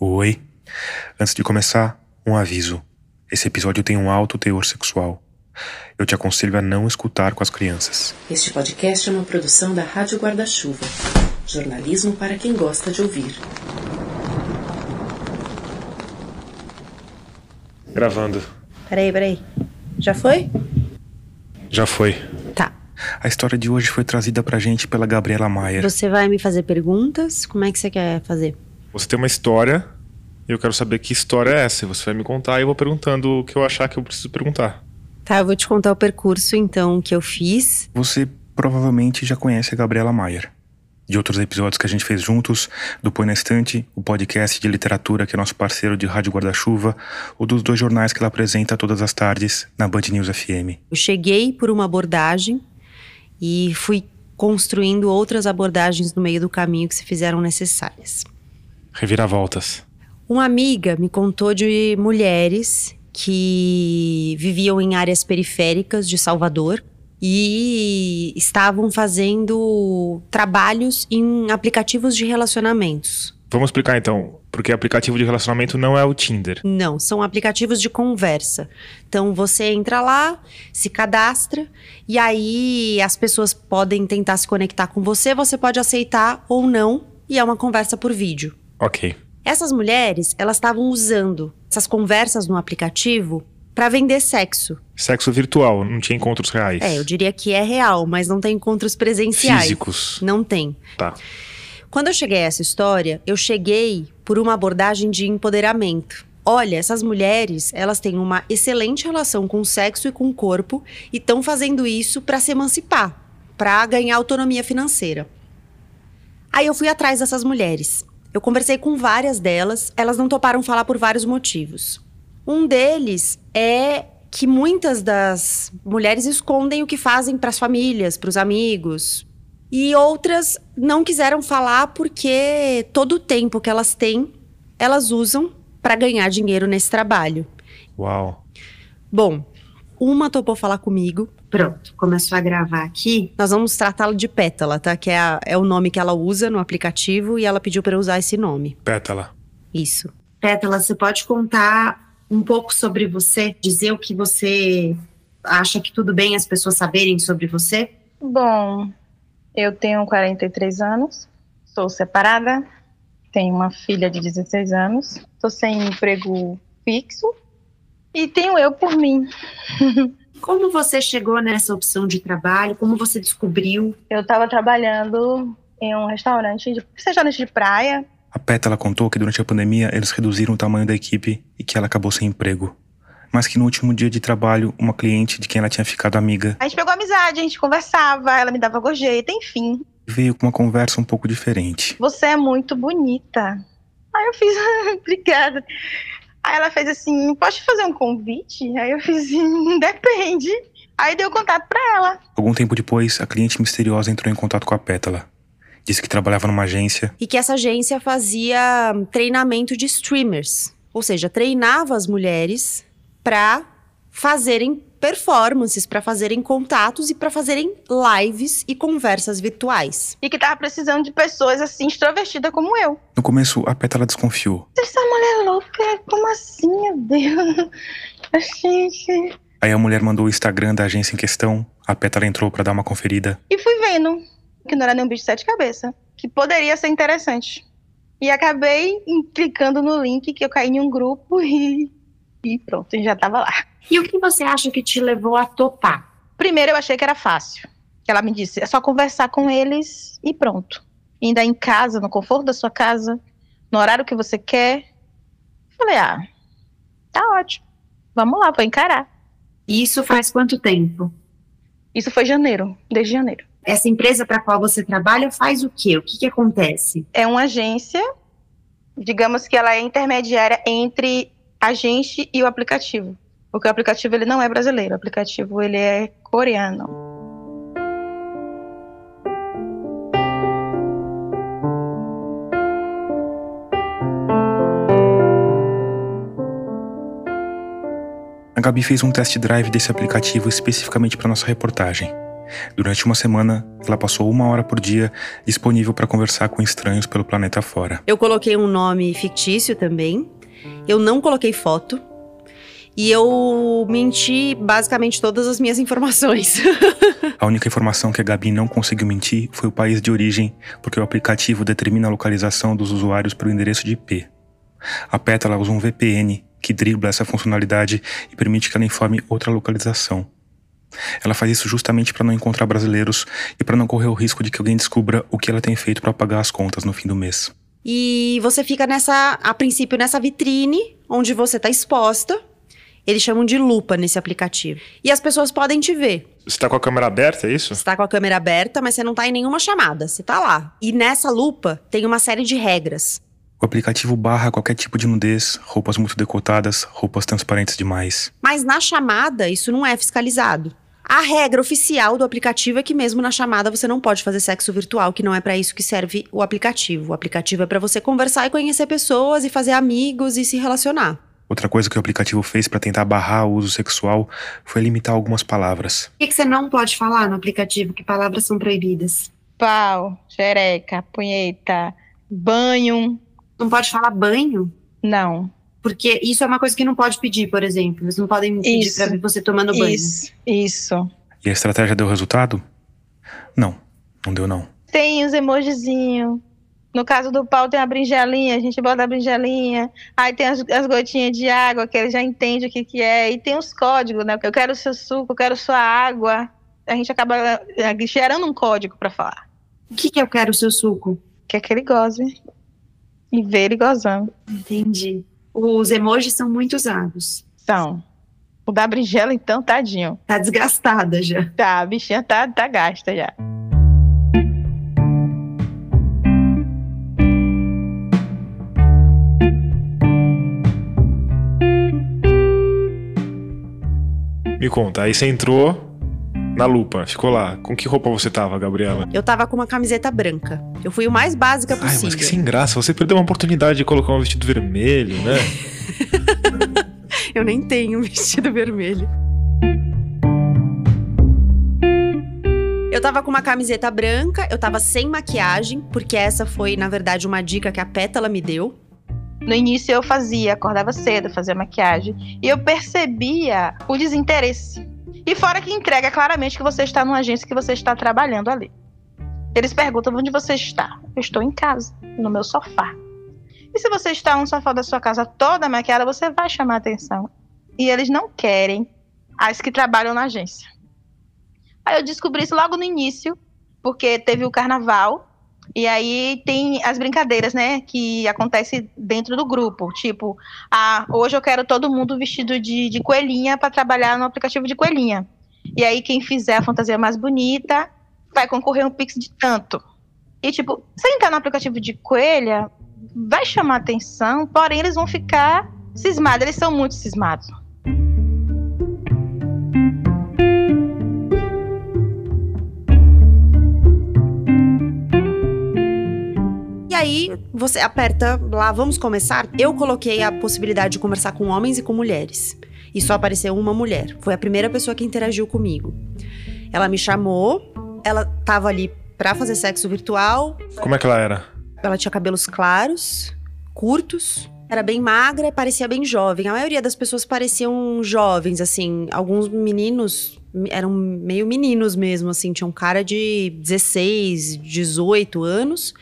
Oi. Antes de começar, um aviso. Esse episódio tem um alto teor sexual. Eu te aconselho a não escutar com as crianças. Este podcast é uma produção da Rádio Guarda-Chuva. Jornalismo para quem gosta de ouvir. Gravando. Peraí, peraí. Já foi? Já foi. Tá. A história de hoje foi trazida pra gente pela Gabriela Maier. Você vai me fazer perguntas? Como é que você quer fazer? Você tem uma história e eu quero saber que história é essa. Você vai me contar e eu vou perguntando o que eu achar que eu preciso perguntar. Tá, eu vou te contar o percurso então que eu fiz. Você provavelmente já conhece a Gabriela Maier. De outros episódios que a gente fez juntos, do Põe na Estante, o podcast de literatura que é nosso parceiro de Rádio Guarda-Chuva, ou dos dois jornais que ela apresenta todas as tardes na Band News FM. Eu cheguei por uma abordagem e fui construindo outras abordagens no meio do caminho que se fizeram necessárias. Reviravoltas. Uma amiga me contou de mulheres que viviam em áreas periféricas de Salvador e estavam fazendo trabalhos em aplicativos de relacionamentos. Vamos explicar então, porque aplicativo de relacionamento não é o Tinder. Não, são aplicativos de conversa. Então você entra lá, se cadastra e aí as pessoas podem tentar se conectar com você, você pode aceitar ou não, e é uma conversa por vídeo. Ok. Essas mulheres, elas estavam usando essas conversas no aplicativo para vender sexo. Sexo virtual, não tinha encontros reais. É, eu diria que é real, mas não tem encontros presenciais. Físicos. Não tem. Tá. Quando eu cheguei a essa história, eu cheguei por uma abordagem de empoderamento. Olha, essas mulheres, elas têm uma excelente relação com o sexo e com o corpo e estão fazendo isso para se emancipar, para ganhar autonomia financeira. Aí eu fui atrás dessas mulheres. Eu conversei com várias delas, elas não toparam falar por vários motivos. Um deles é que muitas das mulheres escondem o que fazem para as famílias, para os amigos. E outras não quiseram falar porque todo o tempo que elas têm, elas usam para ganhar dinheiro nesse trabalho. Uau. Bom, uma topou falar comigo. Pronto, começou a gravar aqui. Nós vamos tratá-la de Pétala, tá? Que é, a- é o nome que ela usa no aplicativo e ela pediu para eu usar esse nome. Pétala. Isso. Pétala, você pode contar um pouco sobre você? Dizer o que você acha que tudo bem as pessoas saberem sobre você? Bom, eu tenho 43 anos, sou separada, tenho uma filha de 16 anos, estou sem emprego fixo e tenho eu por mim. Como você chegou nessa opção de trabalho? Como você descobriu? Eu estava trabalhando em um restaurante, de, restaurante de praia. A Pétala contou que durante a pandemia eles reduziram o tamanho da equipe e que ela acabou sem emprego. Mas que no último dia de trabalho, uma cliente de quem ela tinha ficado amiga A gente pegou amizade, a gente conversava, ela me dava gorjeta, enfim. veio com uma conversa um pouco diferente. Você é muito bonita. Aí eu fiz, obrigada. Aí ela fez assim, posso te fazer um convite? Aí eu fiz assim, depende. Aí deu contato pra ela. Algum tempo depois, a cliente misteriosa entrou em contato com a Pétala. Disse que trabalhava numa agência E que essa agência fazia treinamento de streamers. Ou seja, treinava as mulheres para fazerem performances, para fazerem contatos e para fazerem lives e conversas virtuais. E que tava precisando de pessoas assim, extrovertidas como eu. No começo, a Pétala desconfiou. Essa mulher louca, como assim, meu Deus? Gente. Aí a mulher mandou o Instagram da agência em questão, a Pétala entrou pra dar uma conferida. E fui vendo que não era nenhum bicho de sete cabeças. Que poderia ser interessante. E acabei clicando no link que eu caí em um grupo e, e pronto, já tava lá. E o que você acha que te levou a topar? Primeiro eu achei que era fácil. Ela me disse, é só conversar com eles e pronto. Ainda em casa, no conforto da sua casa, no horário que você quer. Falei, ah, tá ótimo. Vamos lá, vou encarar. Isso faz quanto tempo? Isso foi janeiro, desde janeiro. Essa empresa para qual você trabalha faz o quê? O que, que acontece? É uma agência, digamos que ela é intermediária entre a gente e o aplicativo. Porque o aplicativo ele não é brasileiro, o aplicativo ele é coreano. A Gabi fez um test drive desse aplicativo especificamente para nossa reportagem. Durante uma semana, ela passou uma hora por dia disponível para conversar com estranhos pelo planeta fora. Eu coloquei um nome fictício também. Eu não coloquei foto. E eu menti basicamente todas as minhas informações. a única informação que a Gabi não conseguiu mentir foi o país de origem, porque o aplicativo determina a localização dos usuários pelo endereço de IP. A Pétala usa um VPN que dribla essa funcionalidade e permite que ela informe outra localização. Ela faz isso justamente para não encontrar brasileiros e para não correr o risco de que alguém descubra o que ela tem feito para pagar as contas no fim do mês. E você fica nessa, a princípio, nessa vitrine onde você está exposta. Eles chamam de lupa nesse aplicativo. E as pessoas podem te ver. Você está com a câmera aberta, é isso? Você tá com a câmera aberta, mas você não está em nenhuma chamada. Você está lá. E nessa lupa tem uma série de regras. O aplicativo barra qualquer tipo de nudez, roupas muito decotadas, roupas transparentes demais. Mas na chamada, isso não é fiscalizado. A regra oficial do aplicativo é que mesmo na chamada você não pode fazer sexo virtual, que não é para isso que serve o aplicativo. O aplicativo é para você conversar e conhecer pessoas e fazer amigos e se relacionar. Outra coisa que o aplicativo fez para tentar barrar o uso sexual foi limitar algumas palavras. O que, que você não pode falar no aplicativo? Que palavras são proibidas? Pau, xereca, punheta, banho. Não pode falar banho? Não. Porque isso é uma coisa que não pode pedir, por exemplo. Eles não podem pedir para ver você tomando banho. Isso, isso. E a estratégia deu resultado? Não, não deu não. Tem os emojizinhos. No caso do pau tem a brinjelinha, a gente bota a brinjelinha. Aí tem as, as, gotinhas de água, que ele já entende o que, que é. E tem os códigos, né? Eu quero o seu suco, eu quero sua água. A gente acaba eh, gerando um código para falar. O que, que eu quero o seu suco? Quer que ele goze. E ver ele gozando. Entendi. Os emojis são muito usados. São. O da brinjela, então, tadinho. Tá desgastada já. Tá, a bichinha tá, tá gasta já. Me conta, aí você entrou na lupa, ficou lá. Com que roupa você tava, Gabriela? Eu tava com uma camiseta branca. Eu fui o mais básica possível. Ai, mas que sem graça. Você perdeu uma oportunidade de colocar um vestido vermelho, né? eu nem tenho um vestido vermelho. Eu tava com uma camiseta branca, eu tava sem maquiagem, porque essa foi, na verdade, uma dica que a Pétala me deu. No início eu fazia, acordava cedo, fazia maquiagem, e eu percebia o desinteresse e fora que entrega claramente que você está numa agência que você está trabalhando ali. Eles perguntam onde você está. Eu estou em casa, no meu sofá. E se você está no sofá da sua casa toda maquiada, você vai chamar atenção. E eles não querem as que trabalham na agência. Aí eu descobri isso logo no início, porque teve o carnaval e aí tem as brincadeiras, né, que acontece dentro do grupo. Tipo, ah, hoje eu quero todo mundo vestido de, de coelhinha para trabalhar no aplicativo de coelhinha. E aí quem fizer a fantasia mais bonita vai concorrer um pix de tanto. E tipo, se entrar no aplicativo de coelha, vai chamar atenção, porém eles vão ficar cismados, eles são muito cismados. Aí você aperta lá, vamos começar. Eu coloquei a possibilidade de conversar com homens e com mulheres. E só apareceu uma mulher. Foi a primeira pessoa que interagiu comigo. Ela me chamou, ela tava ali pra fazer sexo virtual. Como é que ela era? Ela tinha cabelos claros, curtos, era bem magra e parecia bem jovem. A maioria das pessoas pareciam jovens, assim. Alguns meninos eram meio meninos mesmo, assim. Tinham cara de 16, 18 anos.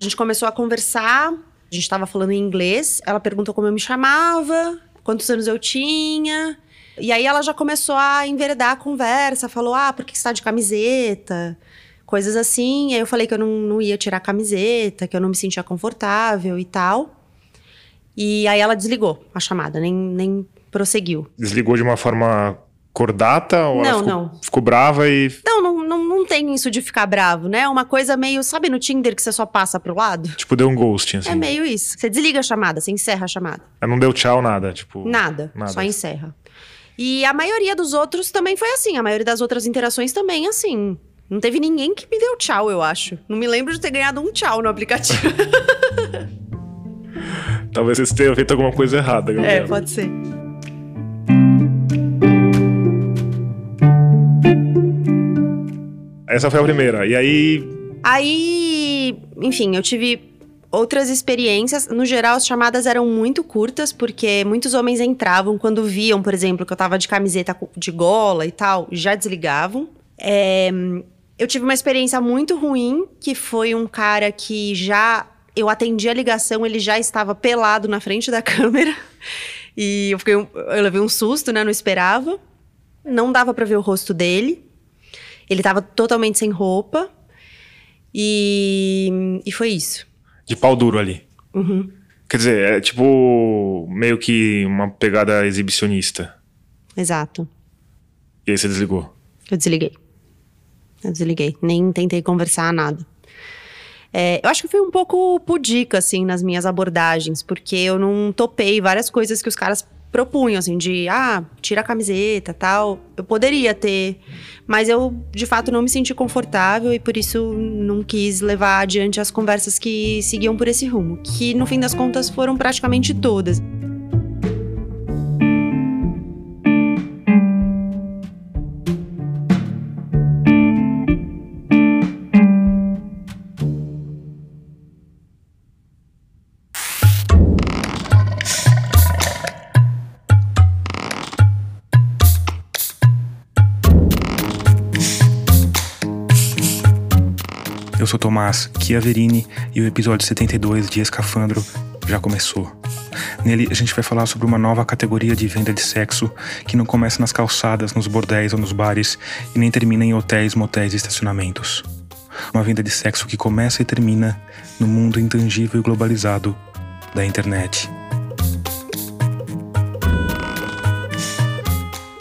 A gente começou a conversar, a gente estava falando em inglês. Ela perguntou como eu me chamava, quantos anos eu tinha. E aí ela já começou a enveredar a conversa, falou: ah, por que você está de camiseta? Coisas assim. Aí eu falei que eu não, não ia tirar a camiseta, que eu não me sentia confortável e tal. E aí ela desligou a chamada, nem, nem prosseguiu. Desligou de uma forma cordata? Ou não, ficou, não. ficou brava e. Não, não, não, tem isso de ficar bravo, né? Uma coisa meio. Sabe no Tinder que você só passa pro lado? Tipo, deu um ghosting, assim. É meio isso. Você desliga a chamada, você encerra a chamada. Não deu tchau, nada, tipo. Nada, nada. só encerra. E a maioria dos outros também foi assim. A maioria das outras interações também assim. Não teve ninguém que me deu tchau, eu acho. Não me lembro de ter ganhado um tchau no aplicativo. Talvez você tenha feito alguma coisa errada, Gabriela. É, pode ser. Essa foi a primeira. E aí. Aí, enfim, eu tive outras experiências. No geral, as chamadas eram muito curtas, porque muitos homens entravam quando viam, por exemplo, que eu tava de camiseta de gola e tal, já desligavam. É, eu tive uma experiência muito ruim, que foi um cara que já. Eu atendi a ligação, ele já estava pelado na frente da câmera. E eu, fiquei, eu levei um susto, né? Não esperava. Não dava para ver o rosto dele. Ele estava totalmente sem roupa. E, e foi isso. De pau duro ali. Uhum. Quer dizer, é tipo meio que uma pegada exibicionista. Exato. E aí você desligou. Eu desliguei. Eu desliguei. Nem tentei conversar nada. É, eu acho que fui um pouco pudica, assim, nas minhas abordagens, porque eu não topei várias coisas que os caras propunham, assim, de, ah, tira a camiseta tal. Eu poderia ter, mas eu, de fato, não me senti confortável e por isso não quis levar adiante as conversas que seguiam por esse rumo, que no fim das contas foram praticamente todas. Sou Tomás Chiaverini e o episódio 72 de Escafandro já começou. Nele a gente vai falar sobre uma nova categoria de venda de sexo que não começa nas calçadas, nos bordéis ou nos bares e nem termina em hotéis, motéis e estacionamentos. Uma venda de sexo que começa e termina no mundo intangível e globalizado da internet.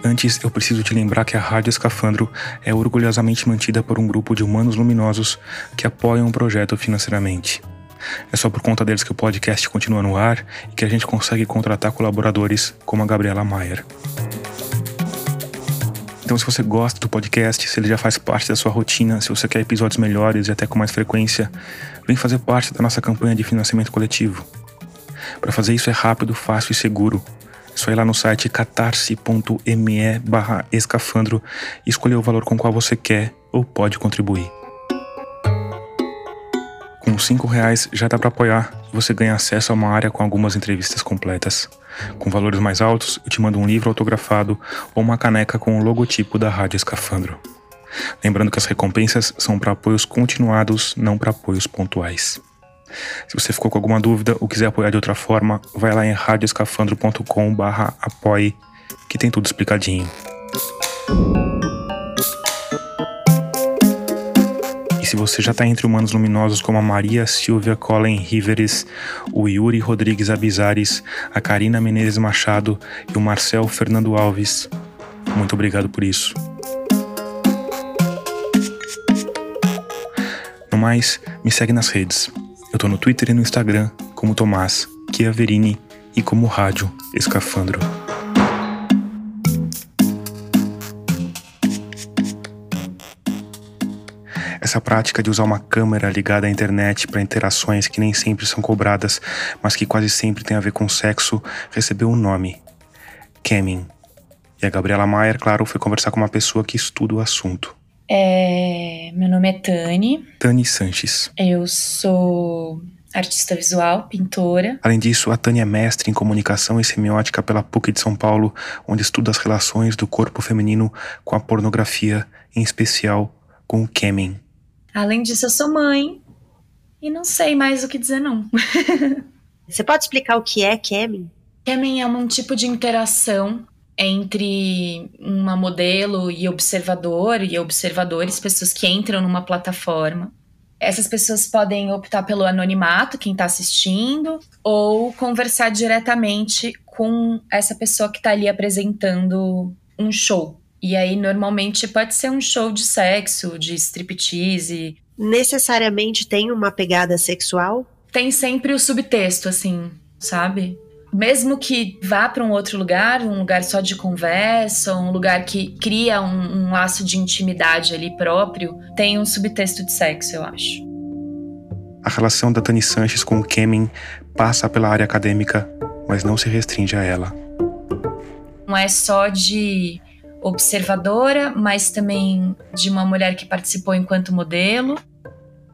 Antes, eu preciso te lembrar que a Rádio Escafandro é orgulhosamente mantida por um grupo de humanos luminosos que apoiam o projeto financeiramente. É só por conta deles que o podcast continua no ar e que a gente consegue contratar colaboradores como a Gabriela Maier. Então, se você gosta do podcast, se ele já faz parte da sua rotina, se você quer episódios melhores e até com mais frequência, vem fazer parte da nossa campanha de financiamento coletivo. Para fazer isso é rápido, fácil e seguro. Só ir lá no site catarse.me barra escafandro e escolher o valor com qual você quer ou pode contribuir. Com cinco reais já dá para apoiar e você ganha acesso a uma área com algumas entrevistas completas. Com valores mais altos, eu te mando um livro autografado ou uma caneca com o logotipo da Rádio Escafandro. Lembrando que as recompensas são para apoios continuados, não para apoios pontuais. Se você ficou com alguma dúvida ou quiser apoiar de outra forma, vai lá em radioscafandro.com barra apoie, que tem tudo explicadinho. E se você já está entre humanos luminosos como a Maria Silvia Collen Riveres, o Yuri Rodrigues Abizares, a Karina Menezes Machado e o Marcel Fernando Alves, muito obrigado por isso. No mais, me segue nas redes. Eu tô no Twitter e no Instagram como Tomás Chiaverini e como Rádio Escafandro. Essa prática de usar uma câmera ligada à internet para interações que nem sempre são cobradas, mas que quase sempre tem a ver com sexo, recebeu um nome: Camming. E a Gabriela Maier, claro, foi conversar com uma pessoa que estuda o assunto. É, meu nome é Tani. Tani Sanches. Eu sou artista visual, pintora. Além disso, a Tânia é mestre em comunicação e semiótica pela PUC de São Paulo, onde estuda as relações do corpo feminino com a pornografia, em especial com o Kemen. Além disso, eu sou mãe e não sei mais o que dizer, não. Você pode explicar o que é Kemen? Kemen é um tipo de interação entre uma modelo e observador e observadores, pessoas que entram numa plataforma. Essas pessoas podem optar pelo anonimato, quem está assistindo, ou conversar diretamente com essa pessoa que está ali apresentando um show. E aí, normalmente, pode ser um show de sexo, de striptease. Necessariamente tem uma pegada sexual? Tem sempre o subtexto, assim, sabe? Mesmo que vá para um outro lugar, um lugar só de conversa, um lugar que cria um, um laço de intimidade ali próprio, tem um subtexto de sexo, eu acho. A relação da Tani Sanches com o Kemen passa pela área acadêmica, mas não se restringe a ela. Não é só de observadora, mas também de uma mulher que participou enquanto modelo,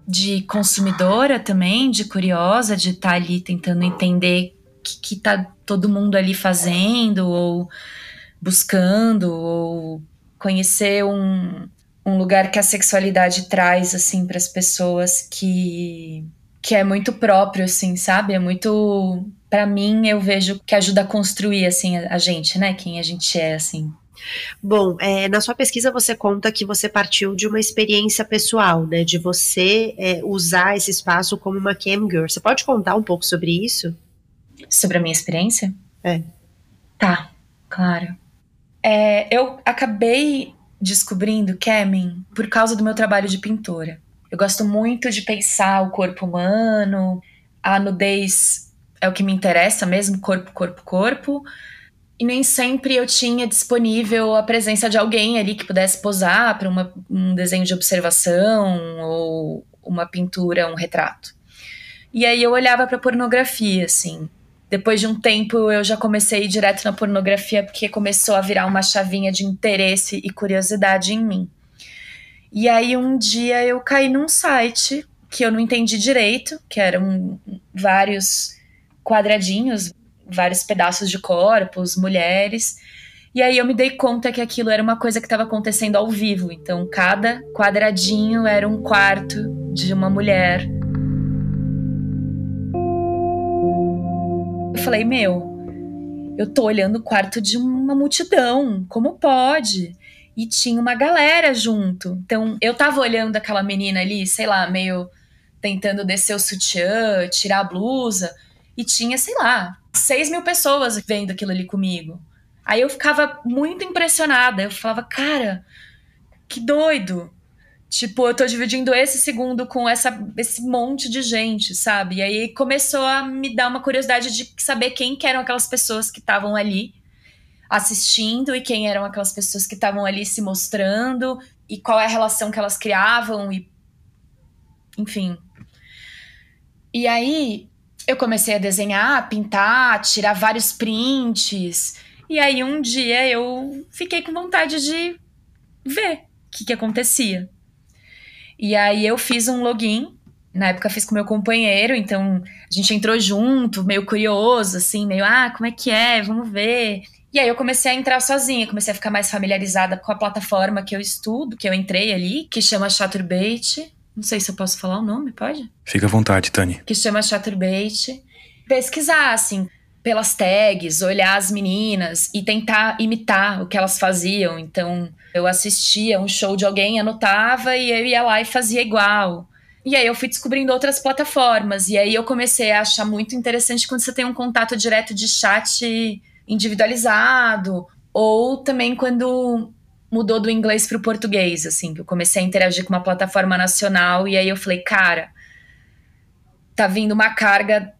de consumidora também, de curiosa, de estar tá ali tentando entender que, que tá todo mundo ali fazendo, ou buscando, ou conhecer um, um lugar que a sexualidade traz, assim, para as pessoas que, que é muito próprio, assim, sabe? É muito. para mim, eu vejo que ajuda a construir, assim, a, gente, né? Quem a gente é, assim. Bom, é, na sua pesquisa você conta que você partiu de uma experiência pessoal, né? De você é, usar esse espaço como uma camgirl. Você pode contar um pouco sobre isso? Sobre a minha experiência? É. Tá, claro. É, eu acabei descobrindo camming por causa do meu trabalho de pintora. Eu gosto muito de pensar o corpo humano, a nudez é o que me interessa mesmo, corpo, corpo, corpo e nem sempre eu tinha disponível a presença de alguém ali que pudesse posar para um desenho de observação ou uma pintura, um retrato. E aí eu olhava para pornografia, assim. Depois de um tempo eu já comecei direto na pornografia porque começou a virar uma chavinha de interesse e curiosidade em mim. E aí um dia eu caí num site que eu não entendi direito, que eram vários quadradinhos, vários pedaços de corpos, mulheres. E aí eu me dei conta que aquilo era uma coisa que estava acontecendo ao vivo. Então cada quadradinho era um quarto de uma mulher. Falei, meu, eu tô olhando o quarto de uma multidão, como pode? E tinha uma galera junto. Então eu tava olhando aquela menina ali, sei lá, meio tentando descer o sutiã, tirar a blusa, e tinha, sei lá, 6 mil pessoas vendo aquilo ali comigo. Aí eu ficava muito impressionada. Eu falava, cara, que doido. Tipo, eu tô dividindo esse segundo com essa, esse monte de gente, sabe? E aí começou a me dar uma curiosidade de saber quem que eram aquelas pessoas que estavam ali assistindo e quem eram aquelas pessoas que estavam ali se mostrando e qual é a relação que elas criavam e enfim. E aí eu comecei a desenhar, a pintar, tirar vários prints. E aí um dia eu fiquei com vontade de ver o que, que acontecia. E aí eu fiz um login. Na época fiz com meu companheiro, então a gente entrou junto, meio curioso, assim, meio, ah, como é que é? Vamos ver. E aí eu comecei a entrar sozinha, comecei a ficar mais familiarizada com a plataforma que eu estudo, que eu entrei ali, que chama Chaturbate. Não sei se eu posso falar o nome, pode? Fica à vontade, Tani. Que chama Chaturbate. Pesquisar, assim, pelas tags, olhar as meninas e tentar imitar o que elas faziam. Então, eu assistia um show de alguém, anotava e eu ia lá e fazia igual. E aí eu fui descobrindo outras plataformas. E aí eu comecei a achar muito interessante quando você tem um contato direto de chat individualizado. Ou também quando mudou do inglês para o português, assim, eu comecei a interagir com uma plataforma nacional e aí eu falei, cara, tá vindo uma carga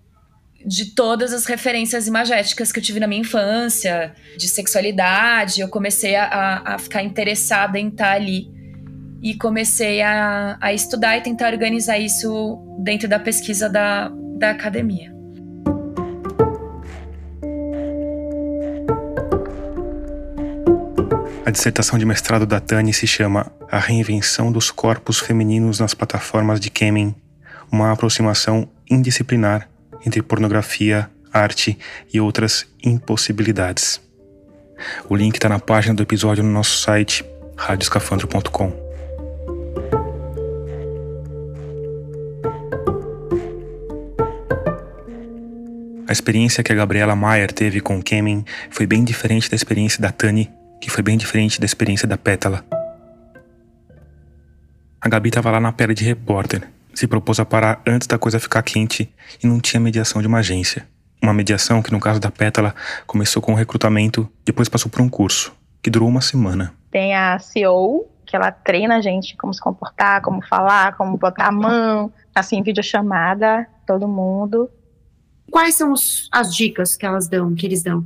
de todas as referências imagéticas que eu tive na minha infância, de sexualidade, eu comecei a, a ficar interessada em estar tá ali e comecei a, a estudar e tentar organizar isso dentro da pesquisa da, da academia. A dissertação de mestrado da Tani se chama A Reinvenção dos Corpos Femininos nas Plataformas de Kemen, uma aproximação indisciplinar entre pornografia, arte e outras impossibilidades. O link está na página do episódio no nosso site radioscafandro.com. A experiência que a Gabriela Maier teve com o Kemen foi bem diferente da experiência da Tani que foi bem diferente da experiência da Pétala. A Gabi estava lá na pele de repórter, se propôs a parar antes da coisa ficar quente e não tinha mediação de uma agência. Uma mediação que, no caso da Pétala, começou com o recrutamento, depois passou por um curso, que durou uma semana. Tem a CEO, que ela treina a gente como se comportar, como falar, como botar a mão, assim, videochamada, todo mundo. Quais são os, as dicas que elas dão, que eles dão?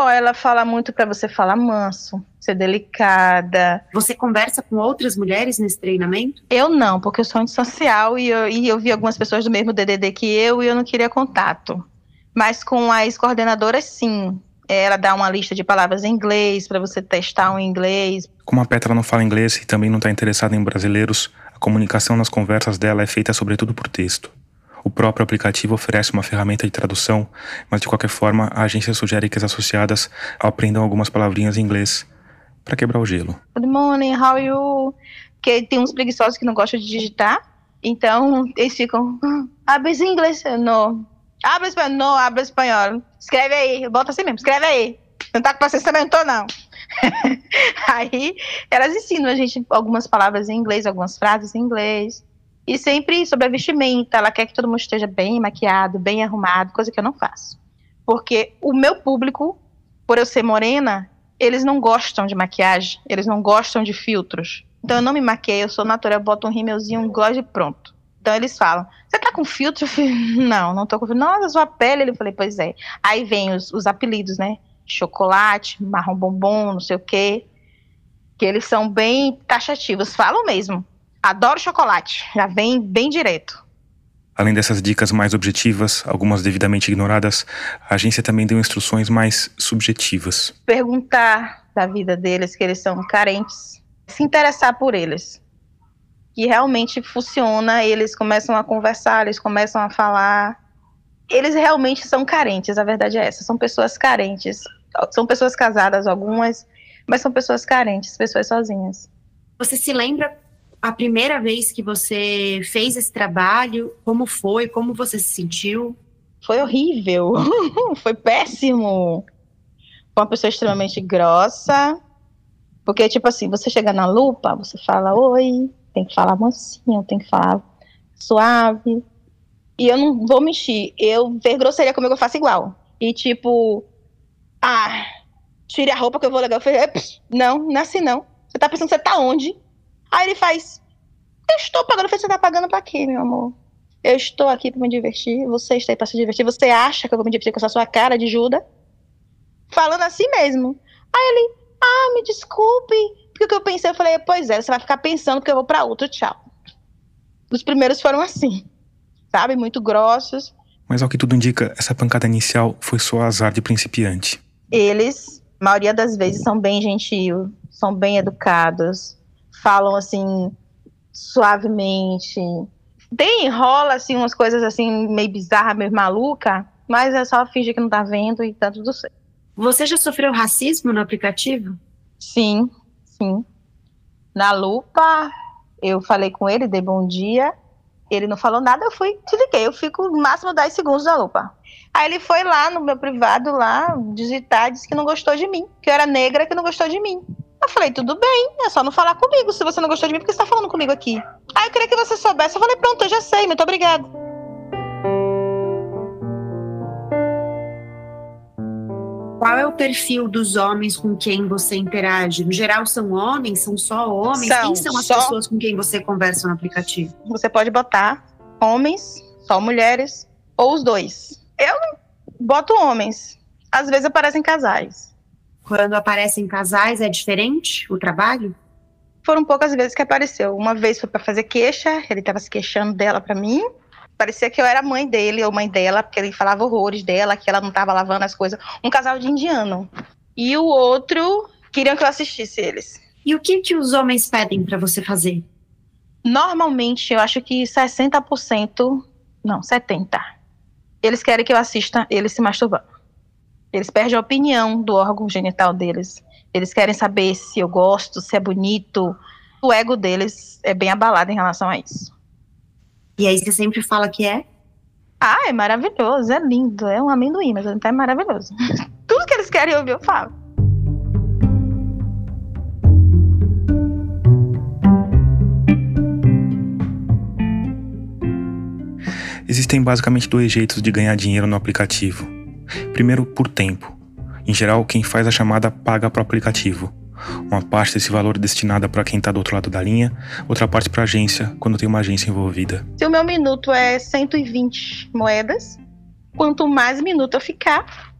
Ó, ela fala muito para você falar manso, ser delicada. Você conversa com outras mulheres nesse treinamento? Eu não, porque eu sou antissocial e eu, e eu vi algumas pessoas do mesmo DDD que eu e eu não queria contato. Mas com as coordenadoras, sim. Ela dá uma lista de palavras em inglês para você testar o inglês. Como a Petra não fala inglês e também não está interessada em brasileiros, a comunicação nas conversas dela é feita sobretudo por texto. O próprio aplicativo oferece uma ferramenta de tradução, mas de qualquer forma a agência sugere que as associadas aprendam algumas palavrinhas em inglês para quebrar o gelo. Good morning, how are you? Porque tem uns preguiçosos que não gostam de digitar, então eles ficam, ah, habla inglês? Não. Habla espanhol? Não, habla espanhol. Escreve aí, bota assim mesmo, escreve aí. Não tá com vocês também, não tô não. aí elas ensinam a gente algumas palavras em inglês, algumas frases em inglês. E sempre sobre a vestimenta, ela quer que todo mundo esteja bem maquiado, bem arrumado, coisa que eu não faço. Porque o meu público, por eu ser morena, eles não gostam de maquiagem, eles não gostam de filtros. Então eu não me maquei, eu sou natural, eu boto um rímelzinho, um gloss e pronto. Então eles falam, você tá com filtro? Eu falei, não, não tô com filtro. Nossa, sua pele. Eu falei, pois é. Aí vem os, os apelidos, né? Chocolate, marrom bombom, não sei o quê. Que eles são bem taxativos, falam mesmo. Adoro chocolate, já vem bem direto. Além dessas dicas mais objetivas, algumas devidamente ignoradas, a agência também deu instruções mais subjetivas. Perguntar da vida deles, que eles são carentes, se interessar por eles. Que realmente funciona, eles começam a conversar, eles começam a falar. Eles realmente são carentes, a verdade é essa. São pessoas carentes. São pessoas casadas, algumas, mas são pessoas carentes, pessoas sozinhas. Você se lembra a primeira vez que você fez esse trabalho? Como foi? Como você se sentiu? Foi horrível. foi péssimo. Foi uma pessoa extremamente grossa. Porque, tipo assim, você chega na lupa, você fala oi, tem que falar mansinho, tem que falar suave. E eu não vou mentir, eu ver grosseria comigo, eu faço igual. E tipo, ah, tire a roupa que eu vou legal. Eu falei, não, não é assim não. Você tá pensando que você tá onde? Aí ele faz: Eu estou pagando. Eu falei: Você tá pagando pra quê, meu amor? Eu estou aqui pra me divertir. Você está aí pra se divertir. Você acha que eu vou me divertir com essa sua cara de Judas? Falando assim mesmo. Aí ele: Ah, me desculpe. Porque o que eu pensei, eu falei: Pois é, você vai ficar pensando que eu vou pra outro. Tchau. Os primeiros foram assim, sabe? Muito grossos. Mas ao que tudo indica, essa pancada inicial foi só azar de principiante. Eles, maioria das vezes, são bem gentil, são bem educados, falam assim suavemente. Tem rola assim umas coisas assim meio bizarras, meio maluca, mas é só fingir que não tá vendo e tá tudo certo. Você já sofreu racismo no aplicativo? Sim, sim. Na lupa, eu falei com ele, dei bom dia. Ele não falou nada, eu fui, desliguei. Eu fico no máximo 10 segundos na lupa. Aí ele foi lá no meu privado, lá, digitar, disse que não gostou de mim. Que eu era negra, que não gostou de mim. Eu falei, tudo bem, é só não falar comigo. Se você não gostou de mim, por que você tá falando comigo aqui? Ah, eu queria que você soubesse. Eu falei, pronto, eu já sei, muito obrigada. Qual é o perfil dos homens com quem você interage? No geral, são homens? São só homens? São, quem são as só... pessoas com quem você conversa no aplicativo? Você pode botar homens, só mulheres, ou os dois. Eu boto homens. Às vezes aparecem casais. Quando aparecem casais, é diferente o trabalho? Foram poucas vezes que apareceu. Uma vez foi para fazer queixa, ele estava se queixando dela para mim. Parecia que eu era mãe dele ou mãe dela, porque ele falava horrores dela, que ela não estava lavando as coisas. Um casal de indiano. E o outro queriam que eu assistisse eles. E o que que os homens pedem para você fazer? Normalmente, eu acho que 60%, não, 70%. Eles querem que eu assista eles se masturbando. Eles perdem a opinião do órgão genital deles. Eles querem saber se eu gosto, se é bonito. O ego deles é bem abalado em relação a isso. E aí você sempre fala que é? Ah, é maravilhoso, é lindo, é um amendoim, mas é maravilhoso. Tudo que eles querem ouvir, eu falo. Existem basicamente dois jeitos de ganhar dinheiro no aplicativo. Primeiro, por tempo. Em geral, quem faz a chamada paga para o aplicativo. Uma parte desse valor é destinada para quem está do outro lado da linha, outra parte para a agência, quando tem uma agência envolvida. Se o meu minuto é 120 moedas, quanto mais minuto eu ficar,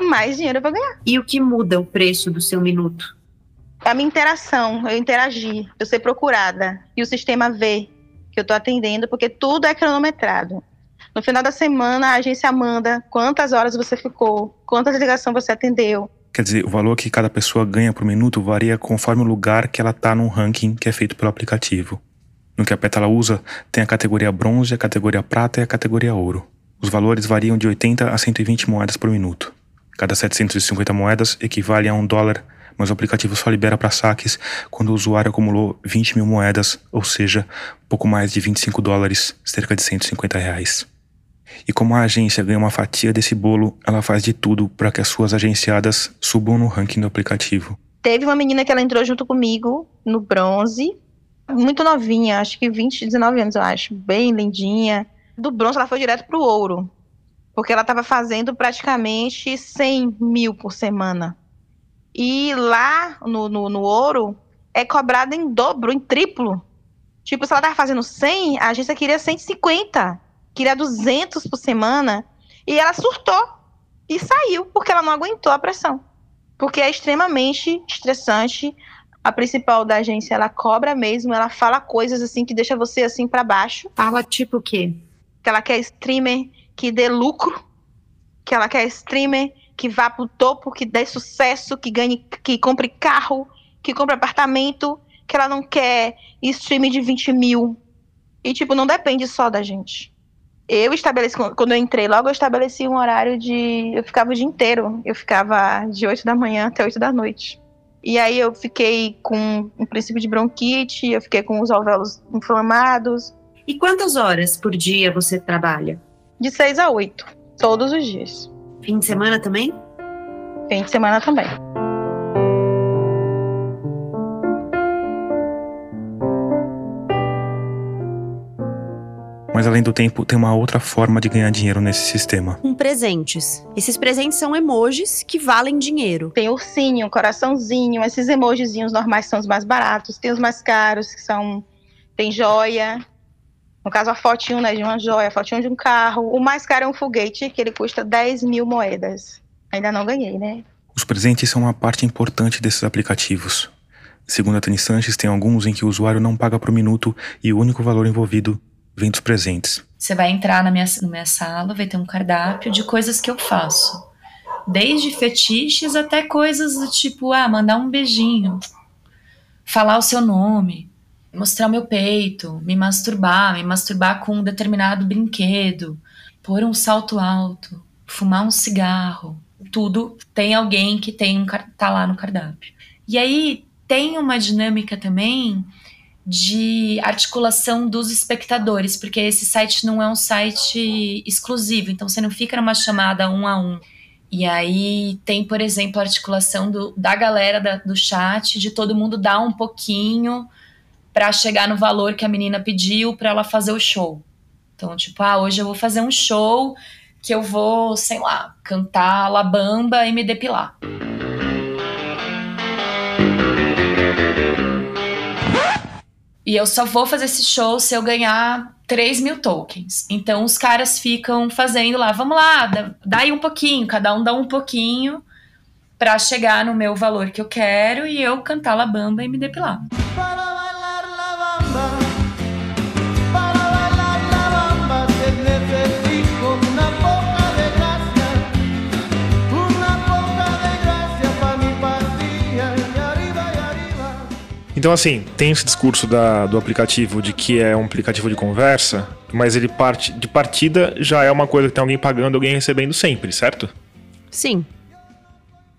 mais dinheiro eu vou ganhar. E o que muda o preço do seu minuto? A minha interação, eu interagir, eu ser procurada e o sistema ver que eu estou atendendo, porque tudo é cronometrado. No final da semana, a agência manda quantas horas você ficou, quantas ligações você atendeu. Quer dizer, o valor que cada pessoa ganha por minuto varia conforme o lugar que ela tá no ranking que é feito pelo aplicativo. No que a Petala usa, tem a categoria bronze, a categoria prata e a categoria ouro. Os valores variam de 80 a 120 moedas por minuto. Cada 750 moedas equivale a um dólar, mas o aplicativo só libera para saques quando o usuário acumulou 20 mil moedas, ou seja, pouco mais de 25 dólares, cerca de 150 reais. E como a agência ganha uma fatia desse bolo, ela faz de tudo para que as suas agenciadas subam no ranking do aplicativo. Teve uma menina que ela entrou junto comigo no bronze, muito novinha, acho que 20, 19 anos, eu acho, bem lindinha. Do bronze ela foi direto pro ouro, porque ela estava fazendo praticamente 100 mil por semana. E lá no, no, no ouro é cobrado em dobro, em triplo. Tipo, se ela tava fazendo 100, a agência queria 150 queria 200 por semana, e ela surtou e saiu, porque ela não aguentou a pressão. Porque é extremamente estressante. A principal da agência, ela cobra mesmo, ela fala coisas assim que deixa você assim para baixo. Fala tipo o quê? Que ela quer streamer que dê lucro, que ela quer streamer que vá pro topo, que dê sucesso, que ganhe, que compre carro, que compre apartamento, que ela não quer streamer de 20 mil. E, tipo, não depende só da gente eu estabeleci, quando eu entrei logo, eu estabeleci um horário de. Eu ficava o dia inteiro. Eu ficava de 8 da manhã até 8 da noite. E aí eu fiquei com um princípio de bronquite, eu fiquei com os alvéolos inflamados. E quantas horas por dia você trabalha? De 6 a 8, todos os dias. Fim de semana também? Fim de semana também. Mas além do tempo, tem uma outra forma de ganhar dinheiro nesse sistema. Com presentes. Esses presentes são emojis que valem dinheiro. Tem ursinho, coraçãozinho, esses emojizinhos normais são os mais baratos, tem os mais caros, que são. Tem joia. No caso, a fotinho né, de uma joia, a fotinho de um carro. O mais caro é um foguete, que ele custa 10 mil moedas. Ainda não ganhei, né? Os presentes são uma parte importante desses aplicativos. Segundo a Tani Sanches, tem alguns em que o usuário não paga por minuto e o único valor envolvido vem dos presentes. Você vai entrar na minha, na minha sala, vai ter um cardápio de coisas que eu faço. Desde fetiches até coisas do tipo, ah, mandar um beijinho, falar o seu nome, mostrar o meu peito, me masturbar, me masturbar com um determinado brinquedo, pôr um salto alto, fumar um cigarro. Tudo tem alguém que tem um tá lá no cardápio. E aí tem uma dinâmica também de articulação dos espectadores, porque esse site não é um site exclusivo, então você não fica numa chamada um a um. E aí tem, por exemplo, a articulação do, da galera da, do chat, de todo mundo dar um pouquinho para chegar no valor que a menina pediu para ela fazer o show. Então, tipo, ah, hoje eu vou fazer um show que eu vou, sei lá, cantar labamba e me depilar. E eu só vou fazer esse show se eu ganhar 3 mil tokens. Então os caras ficam fazendo lá, vamos lá, dá, dá aí um pouquinho, cada um dá um pouquinho para chegar no meu valor que eu quero e eu cantar la bamba e me depilar. Então, assim, tem esse discurso da, do aplicativo de que é um aplicativo de conversa, mas ele parte de partida já é uma coisa que tem alguém pagando, alguém recebendo sempre, certo? Sim.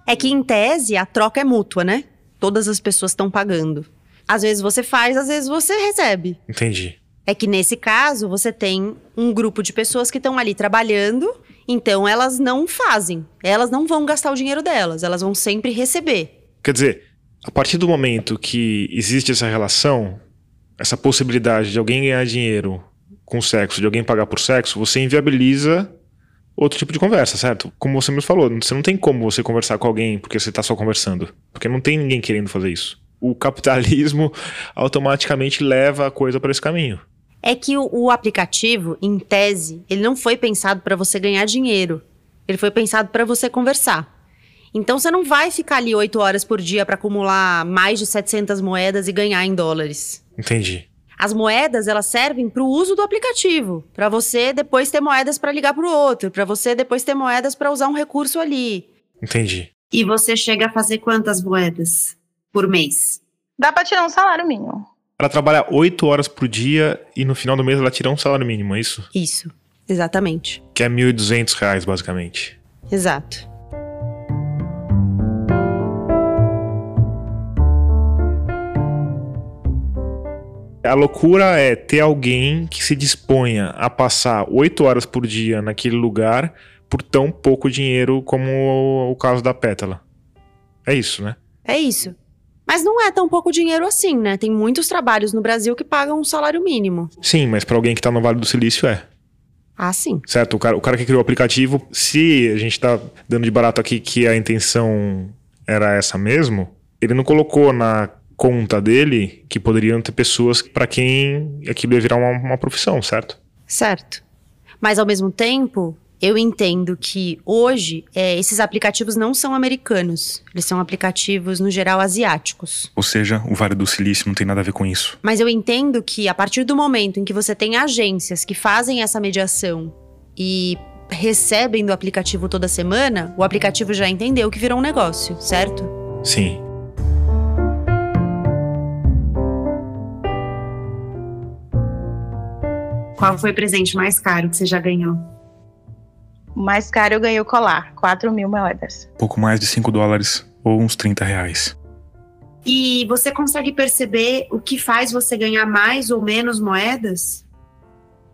É que em tese a troca é mútua, né? Todas as pessoas estão pagando. Às vezes você faz, às vezes você recebe. Entendi. É que nesse caso você tem um grupo de pessoas que estão ali trabalhando, então elas não fazem. Elas não vão gastar o dinheiro delas, elas vão sempre receber. Quer dizer, a partir do momento que existe essa relação, essa possibilidade de alguém ganhar dinheiro com sexo, de alguém pagar por sexo, você inviabiliza outro tipo de conversa, certo? Como você me falou, você não tem como você conversar com alguém porque você está só conversando, porque não tem ninguém querendo fazer isso. O capitalismo automaticamente leva a coisa para esse caminho. É que o, o aplicativo, em tese, ele não foi pensado para você ganhar dinheiro. Ele foi pensado para você conversar. Então você não vai ficar ali oito horas por dia para acumular mais de 700 moedas e ganhar em dólares. Entendi. As moedas, elas servem para o uso do aplicativo, para você depois ter moedas para ligar para o outro, para você depois ter moedas para usar um recurso ali. Entendi. E você chega a fazer quantas moedas por mês? Dá pra tirar um salário mínimo. Ela trabalha oito horas por dia e no final do mês ela tira um salário mínimo, é isso? Isso, exatamente. Que é 1.200 reais, basicamente. Exato. A loucura é ter alguém que se disponha a passar oito horas por dia naquele lugar por tão pouco dinheiro como o caso da Pétala. É isso, né? É isso. Mas não é tão pouco dinheiro assim, né? Tem muitos trabalhos no Brasil que pagam um salário mínimo. Sim, mas para alguém que tá no Vale do Silício é. Ah, sim. Certo? O cara, o cara que criou o aplicativo, se a gente tá dando de barato aqui que a intenção era essa mesmo, ele não colocou na conta dele que poderiam ter pessoas para quem aquilo ia virar uma, uma profissão, certo? Certo. Mas ao mesmo tempo, eu entendo que hoje é, esses aplicativos não são americanos. Eles são aplicativos, no geral, asiáticos. Ou seja, o Vale do Silício não tem nada a ver com isso. Mas eu entendo que a partir do momento em que você tem agências que fazem essa mediação e recebem do aplicativo toda semana, o aplicativo já entendeu que virou um negócio, certo? Sim. Qual foi o presente mais caro que você já ganhou? O mais caro eu ganhei o colar, 4 mil moedas. Pouco mais de 5 dólares ou uns 30 reais. E você consegue perceber o que faz você ganhar mais ou menos moedas?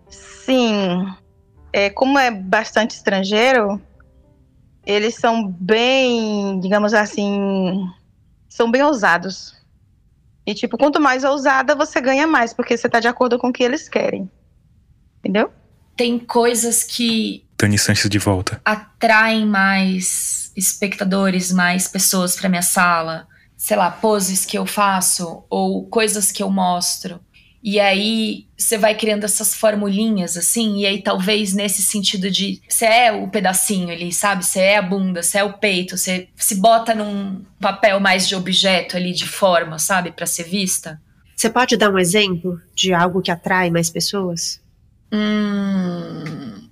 Sim. É, como é bastante estrangeiro, eles são bem, digamos assim, são bem ousados. E tipo, quanto mais ousada, você ganha mais, porque você tá de acordo com o que eles querem. Entendeu? Tem coisas que Tani Sanches de volta. atraem mais espectadores, mais pessoas para minha sala. Sei lá, poses que eu faço ou coisas que eu mostro. E aí você vai criando essas formulinhas assim, e aí talvez nesse sentido de você é o pedacinho ali, sabe? Você é a bunda, você é o peito, você se bota num papel mais de objeto ali, de forma, sabe? Para ser vista. Você pode dar um exemplo de algo que atrai mais pessoas? Hum,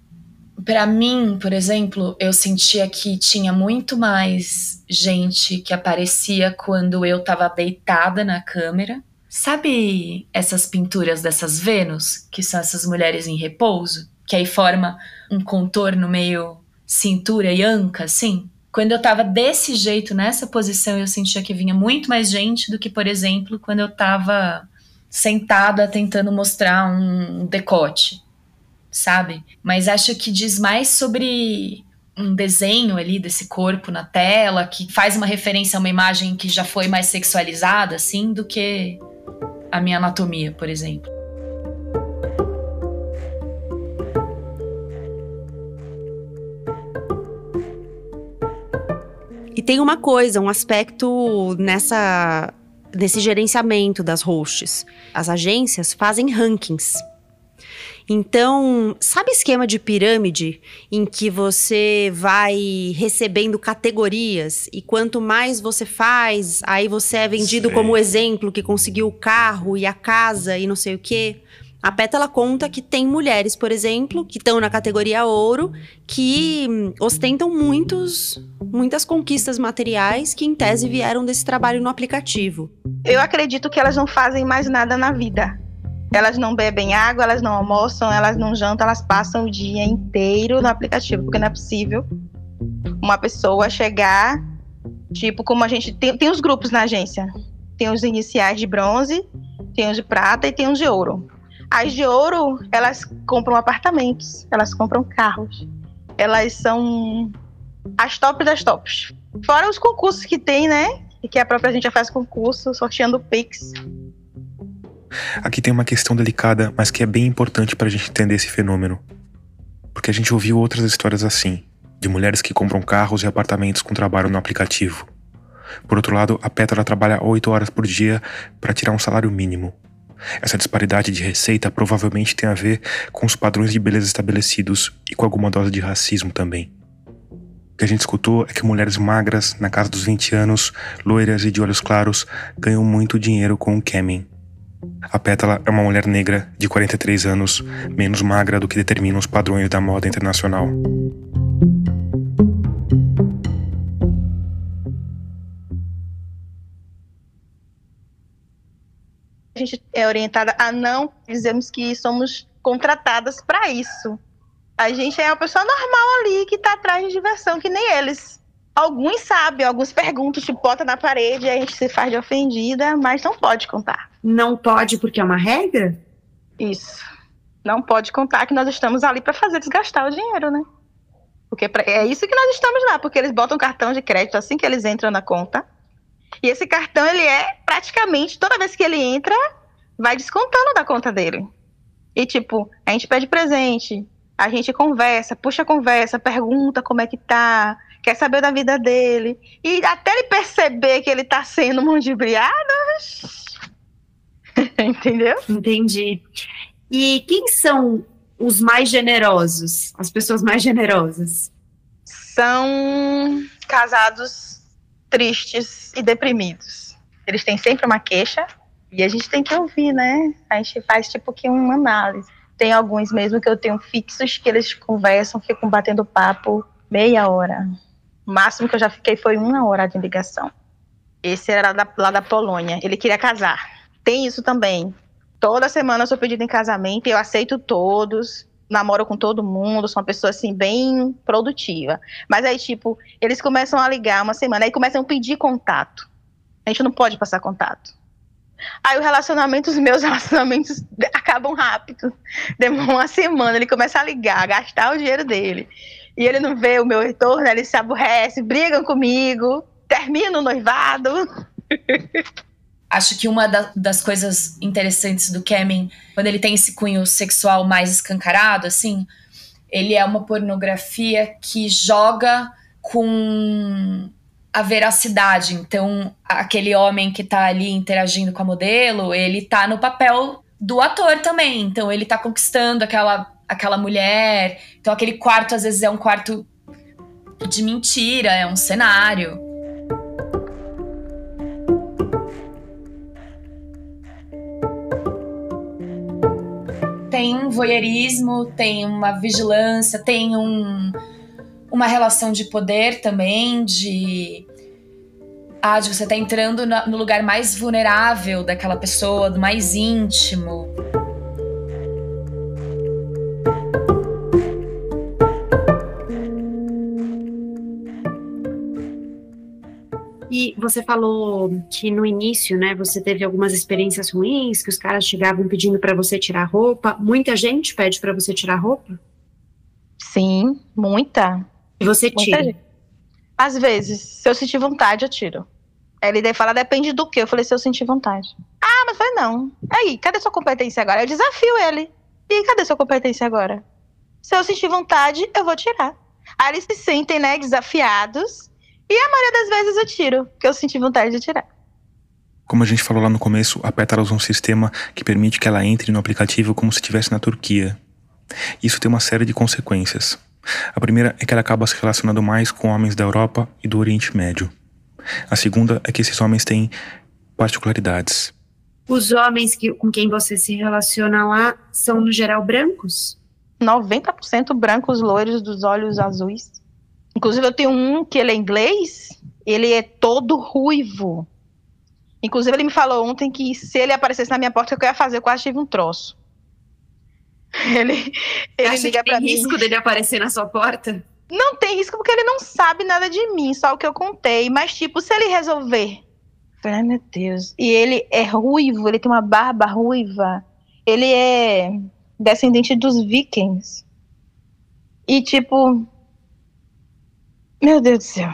para mim, por exemplo, eu sentia que tinha muito mais gente que aparecia quando eu tava deitada na câmera. Sabe essas pinturas dessas Vênus, que são essas mulheres em repouso, que aí forma um contorno meio cintura e anca, assim? Quando eu tava desse jeito, nessa posição, eu sentia que vinha muito mais gente do que, por exemplo, quando eu tava sentada tentando mostrar um decote sabe? Mas acho que diz mais sobre um desenho ali desse corpo na tela, que faz uma referência a uma imagem que já foi mais sexualizada, assim, do que a minha anatomia, por exemplo. E tem uma coisa, um aspecto nessa nesse gerenciamento das hosts. As agências fazem rankings. Então, sabe esquema de pirâmide em que você vai recebendo categorias e quanto mais você faz, aí você é vendido Sei. como exemplo que conseguiu o carro e a casa e não sei o quê? A Pétala conta que tem mulheres, por exemplo, que estão na categoria ouro, que ostentam muitos, muitas conquistas materiais que, em tese, vieram desse trabalho no aplicativo. Eu acredito que elas não fazem mais nada na vida. Elas não bebem água, elas não almoçam, elas não jantam, elas passam o dia inteiro no aplicativo, porque não é possível uma pessoa chegar, tipo, como a gente tem, tem os grupos na agência. Tem os iniciais de bronze, tem os de prata e tem os de ouro. As de ouro, elas compram apartamentos, elas compram carros. Elas são as top das tops. Fora os concursos que tem, né? E que a própria agência faz concurso, sorteando Pix. Aqui tem uma questão delicada, mas que é bem importante pra gente entender esse fenômeno. Porque a gente ouviu outras histórias assim, de mulheres que compram carros e apartamentos com trabalho no aplicativo. Por outro lado, a Petra trabalha 8 horas por dia para tirar um salário mínimo. Essa disparidade de receita provavelmente tem a ver com os padrões de beleza estabelecidos e com alguma dose de racismo também. O que a gente escutou é que mulheres magras, na casa dos 20 anos, loiras e de olhos claros, ganham muito dinheiro com o camming. A Pétala é uma mulher negra de 43 anos, menos magra do que determinam os padrões da moda internacional. A gente é orientada a não dizermos que somos contratadas para isso. A gente é uma pessoa normal ali que tá atrás de diversão, que nem eles. Alguns sabem, alguns perguntam, te bota na parede, a gente se faz de ofendida, mas não pode contar. Não pode porque é uma regra? Isso. Não pode contar que nós estamos ali para fazer desgastar o dinheiro, né? Porque é isso que nós estamos lá, porque eles botam cartão de crédito assim que eles entram na conta. E esse cartão, ele é praticamente, toda vez que ele entra, vai descontando da conta dele. E tipo, a gente pede presente, a gente conversa, puxa a conversa, pergunta como é que tá, quer saber da vida dele. E até ele perceber que ele tá sendo mundibriado. Entendeu? Entendi. E quem são os mais generosos? As pessoas mais generosas? São casados tristes e deprimidos. Eles têm sempre uma queixa e a gente tem que ouvir, né? A gente faz tipo que uma análise. Tem alguns mesmo que eu tenho fixos que eles conversam, ficam batendo papo meia hora. O máximo que eu já fiquei foi uma hora de ligação. Esse era da, lá da Polônia. Ele queria casar. Tem isso também. Toda semana eu sou pedido em casamento eu aceito todos. Namoro com todo mundo, sou uma pessoa assim, bem produtiva. Mas aí, tipo, eles começam a ligar uma semana, aí começam a pedir contato. A gente não pode passar contato. Aí o relacionamento, os meus relacionamentos acabam rápido. Demora uma semana, ele começa a ligar, a gastar o dinheiro dele e ele não vê o meu retorno, ele se aborrece, brigam comigo, termina o noivado. Acho que uma da, das coisas interessantes do Kemen, quando ele tem esse cunho sexual mais escancarado, assim, ele é uma pornografia que joga com a veracidade. Então, aquele homem que tá ali interagindo com a modelo, ele tá no papel do ator também. Então, ele tá conquistando aquela aquela mulher. Então aquele quarto às vezes é um quarto de mentira, é um cenário. Tem um voyeurismo, tem uma vigilância, tem um, uma relação de poder também, de ah, de você tá entrando no lugar mais vulnerável daquela pessoa, do mais íntimo. Você falou que no início, né, você teve algumas experiências ruins, que os caras chegavam pedindo para você tirar roupa. Muita gente pede para você tirar roupa? Sim, muita. E você muita tira? Gente. Às vezes, se eu sentir vontade, eu tiro. Ele daí fala, depende do que. Eu falei, se eu sentir vontade. Ah, mas foi não. Aí, cadê sua competência agora? Eu desafio ele. E cadê sua competência agora? Se eu sentir vontade, eu vou tirar. Aí eles se sentem, né, desafiados e a maioria das vezes eu tiro, porque eu senti vontade de tirar. Como a gente falou lá no começo, a Petra usa um sistema que permite que ela entre no aplicativo como se estivesse na Turquia. Isso tem uma série de consequências. A primeira é que ela acaba se relacionando mais com homens da Europa e do Oriente Médio. A segunda é que esses homens têm particularidades. Os homens que, com quem você se relaciona lá são, no geral, brancos? 90% brancos, loiros, dos olhos azuis. Inclusive, eu tenho um que ele é inglês, ele é todo ruivo. Inclusive, ele me falou ontem que se ele aparecesse na minha porta, o que eu ia fazer? Eu quase tive um troço. Ele, ele Acha liga que tem mim. risco dele aparecer na sua porta? Não tem risco porque ele não sabe nada de mim, só o que eu contei. Mas, tipo, se ele resolver. Ai, meu Deus. E ele é ruivo, ele tem uma barba ruiva. Ele é descendente dos vikings. E, tipo. Meu Deus do céu.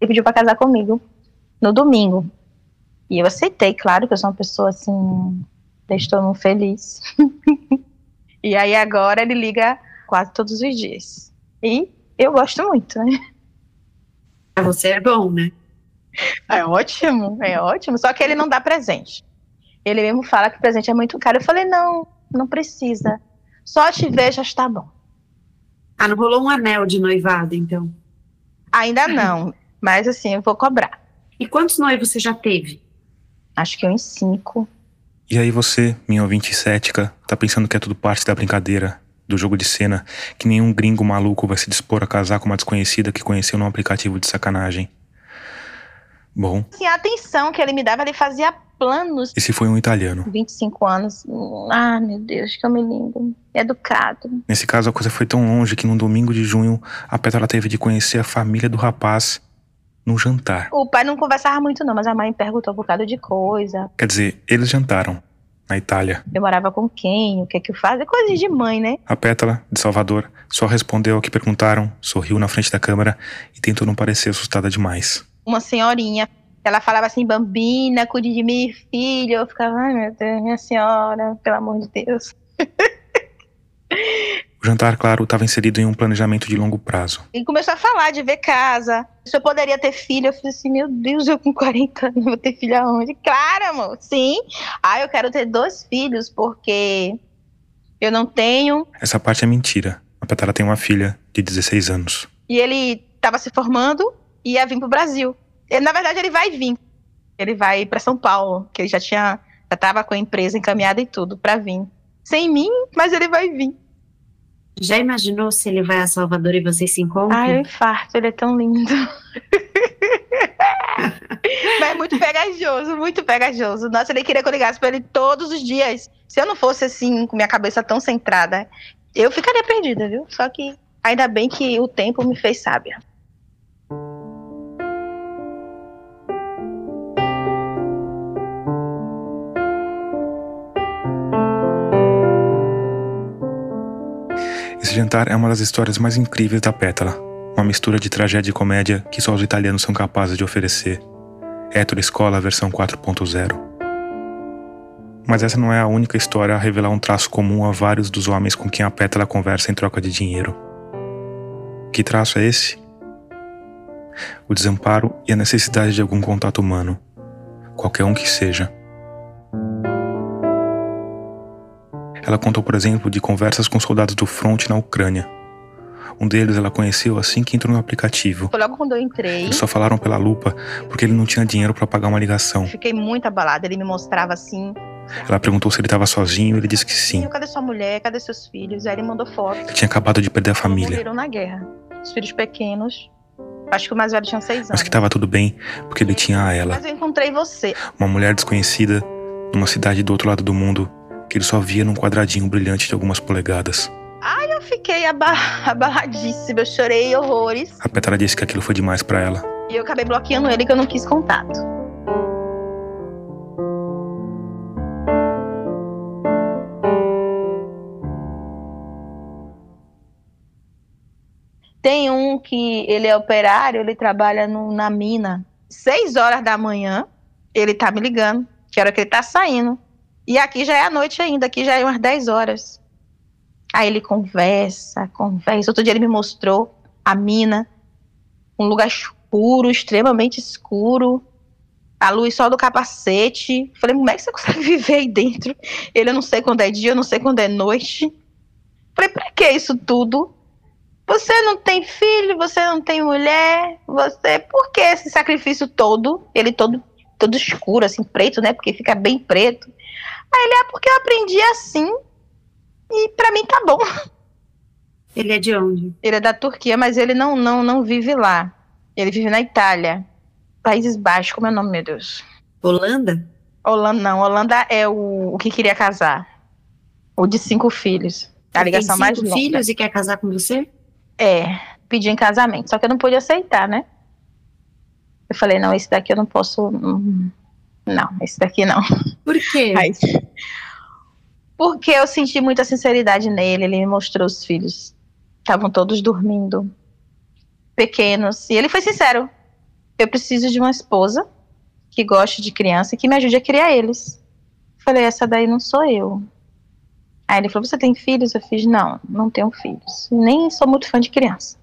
Ele pediu pra casar comigo no domingo. E eu aceitei, claro, que eu sou uma pessoa assim. Estou muito feliz. e aí agora ele liga quase todos os dias. E eu gosto muito, né? Pra você é bom, né? É ótimo, é ótimo. Só que ele não dá presente. Ele mesmo fala que o presente é muito caro. Eu falei, não, não precisa. Só te ver já está bom. Ah, não rolou um anel de noivado, então? Ainda não, mas assim, eu vou cobrar. E quantos noivos você já teve? Acho que uns cinco. E aí você, minha ouvinte cética, tá pensando que é tudo parte da brincadeira, do jogo de cena, que nenhum gringo maluco vai se dispor a casar com uma desconhecida que conheceu num aplicativo de sacanagem. Bom, Assim, a atenção que ele me dava, ele fazia planos. esse foi um italiano. 25 anos. Ah, meu Deus, que homem lindo. Educado. Nesse caso, a coisa foi tão longe que num domingo de junho, a Petra teve de conhecer a família do rapaz num jantar. O pai não conversava muito, não, mas a mãe perguntou um bocado de coisa. Quer dizer, eles jantaram, na Itália. Eu morava com quem, o que é que eu faço? É coisa de mãe, né? A Pétala, de Salvador, só respondeu ao que perguntaram, sorriu na frente da câmera e tentou não parecer assustada demais. Uma senhorinha. Ela falava assim, bambina, cuide de mim, filho. Eu ficava, ai meu Deus, minha senhora, pelo amor de Deus. O jantar, claro, estava inserido em um planejamento de longo prazo. E começou a falar de ver casa. Se eu poderia ter filho, eu falei assim, meu Deus, eu com 40 anos vou ter filho aonde? Claro, amor, sim. Ah, eu quero ter dois filhos, porque eu não tenho. Essa parte é mentira. A Pétala tem uma filha de 16 anos. E ele estava se formando ia vir pro Brasil. Ele, na verdade, ele vai vir. Ele vai para São Paulo, que ele já tinha, já tava com a empresa encaminhada e tudo para vir. Sem mim, mas ele vai vir. Já imaginou se ele vai a Salvador e vocês se encontram? Ai, eu infarto, ele é tão lindo. Mas é muito pegajoso, muito pegajoso. Nossa, ele queria que eu ligasse pra ele todos os dias. Se eu não fosse assim, com minha cabeça tão centrada, eu ficaria perdida, viu? Só que ainda bem que o tempo me fez sábia. Esse jantar é uma das histórias mais incríveis da Pétala. Uma mistura de tragédia e comédia que só os italianos são capazes de oferecer. Hétero Escola versão 4.0. Mas essa não é a única história a revelar um traço comum a vários dos homens com quem a Pétala conversa em troca de dinheiro. Que traço é esse? O desamparo e a necessidade de algum contato humano, qualquer um que seja. Ela contou, por exemplo, de conversas com soldados do fronte na Ucrânia. Um deles ela conheceu assim que entrou no aplicativo. Foi logo quando eu entrei, Eles só falaram pela lupa porque ele não tinha dinheiro para pagar uma ligação. fiquei muito abalada. Ele me mostrava assim. Ela perguntou se ele estava sozinho ele disse que sim. Cadê sua mulher? Cadê seus filhos? Aí ele mandou foto. Ele tinha acabado de perder a família, Morreram na guerra. Os filhos pequenos. Acho que o mais velho tinha seis anos. mas que estava tudo bem porque ele tinha a ela, Mas eu encontrei você. uma mulher desconhecida numa cidade do outro lado do mundo que ele só via num quadradinho brilhante de algumas polegadas. Eu fiquei aba abaladíssima. Eu chorei horrores. A Petra disse que aquilo foi demais para ela. E eu acabei bloqueando ele que eu não quis contato. Tem um que ele é operário, ele trabalha no- na mina. Seis horas da manhã, ele tá me ligando, que hora que ele tá saindo. E aqui já é a noite ainda, aqui já é umas 10 horas. Aí ele conversa, conversa. Outro dia ele me mostrou a mina, um lugar escuro, extremamente escuro. A luz só do capacete. Falei, como é que você consegue viver aí dentro? Ele, eu não sei quando é dia, eu não sei quando é noite. Falei, pra que isso tudo? Você não tem filho, você não tem mulher, você. Por que esse sacrifício todo? Ele todo, todo escuro, assim, preto, né? Porque fica bem preto. Aí ele, é porque eu aprendi assim. E pra mim tá bom. Ele é de onde? Ele é da Turquia, mas ele não, não, não vive lá. Ele vive na Itália. Países Baixos, como é o nome, meu Deus? Holanda? Holanda não. Holanda é o, o que queria casar. O de cinco filhos. A Ele ligação tem mais cinco longa. filhos e quer casar com você? É, pedi em casamento. Só que eu não pude aceitar, né? Eu falei, não, esse daqui eu não posso. Não, esse daqui não. Por quê? Aí- Porque eu senti muita sinceridade nele, ele me mostrou os filhos. Estavam todos dormindo, pequenos. E ele foi sincero. Eu preciso de uma esposa que goste de criança e que me ajude a criar eles. Falei, essa daí não sou eu. Aí ele falou, você tem filhos? Eu fiz, não, não tenho filhos. Nem sou muito fã de criança.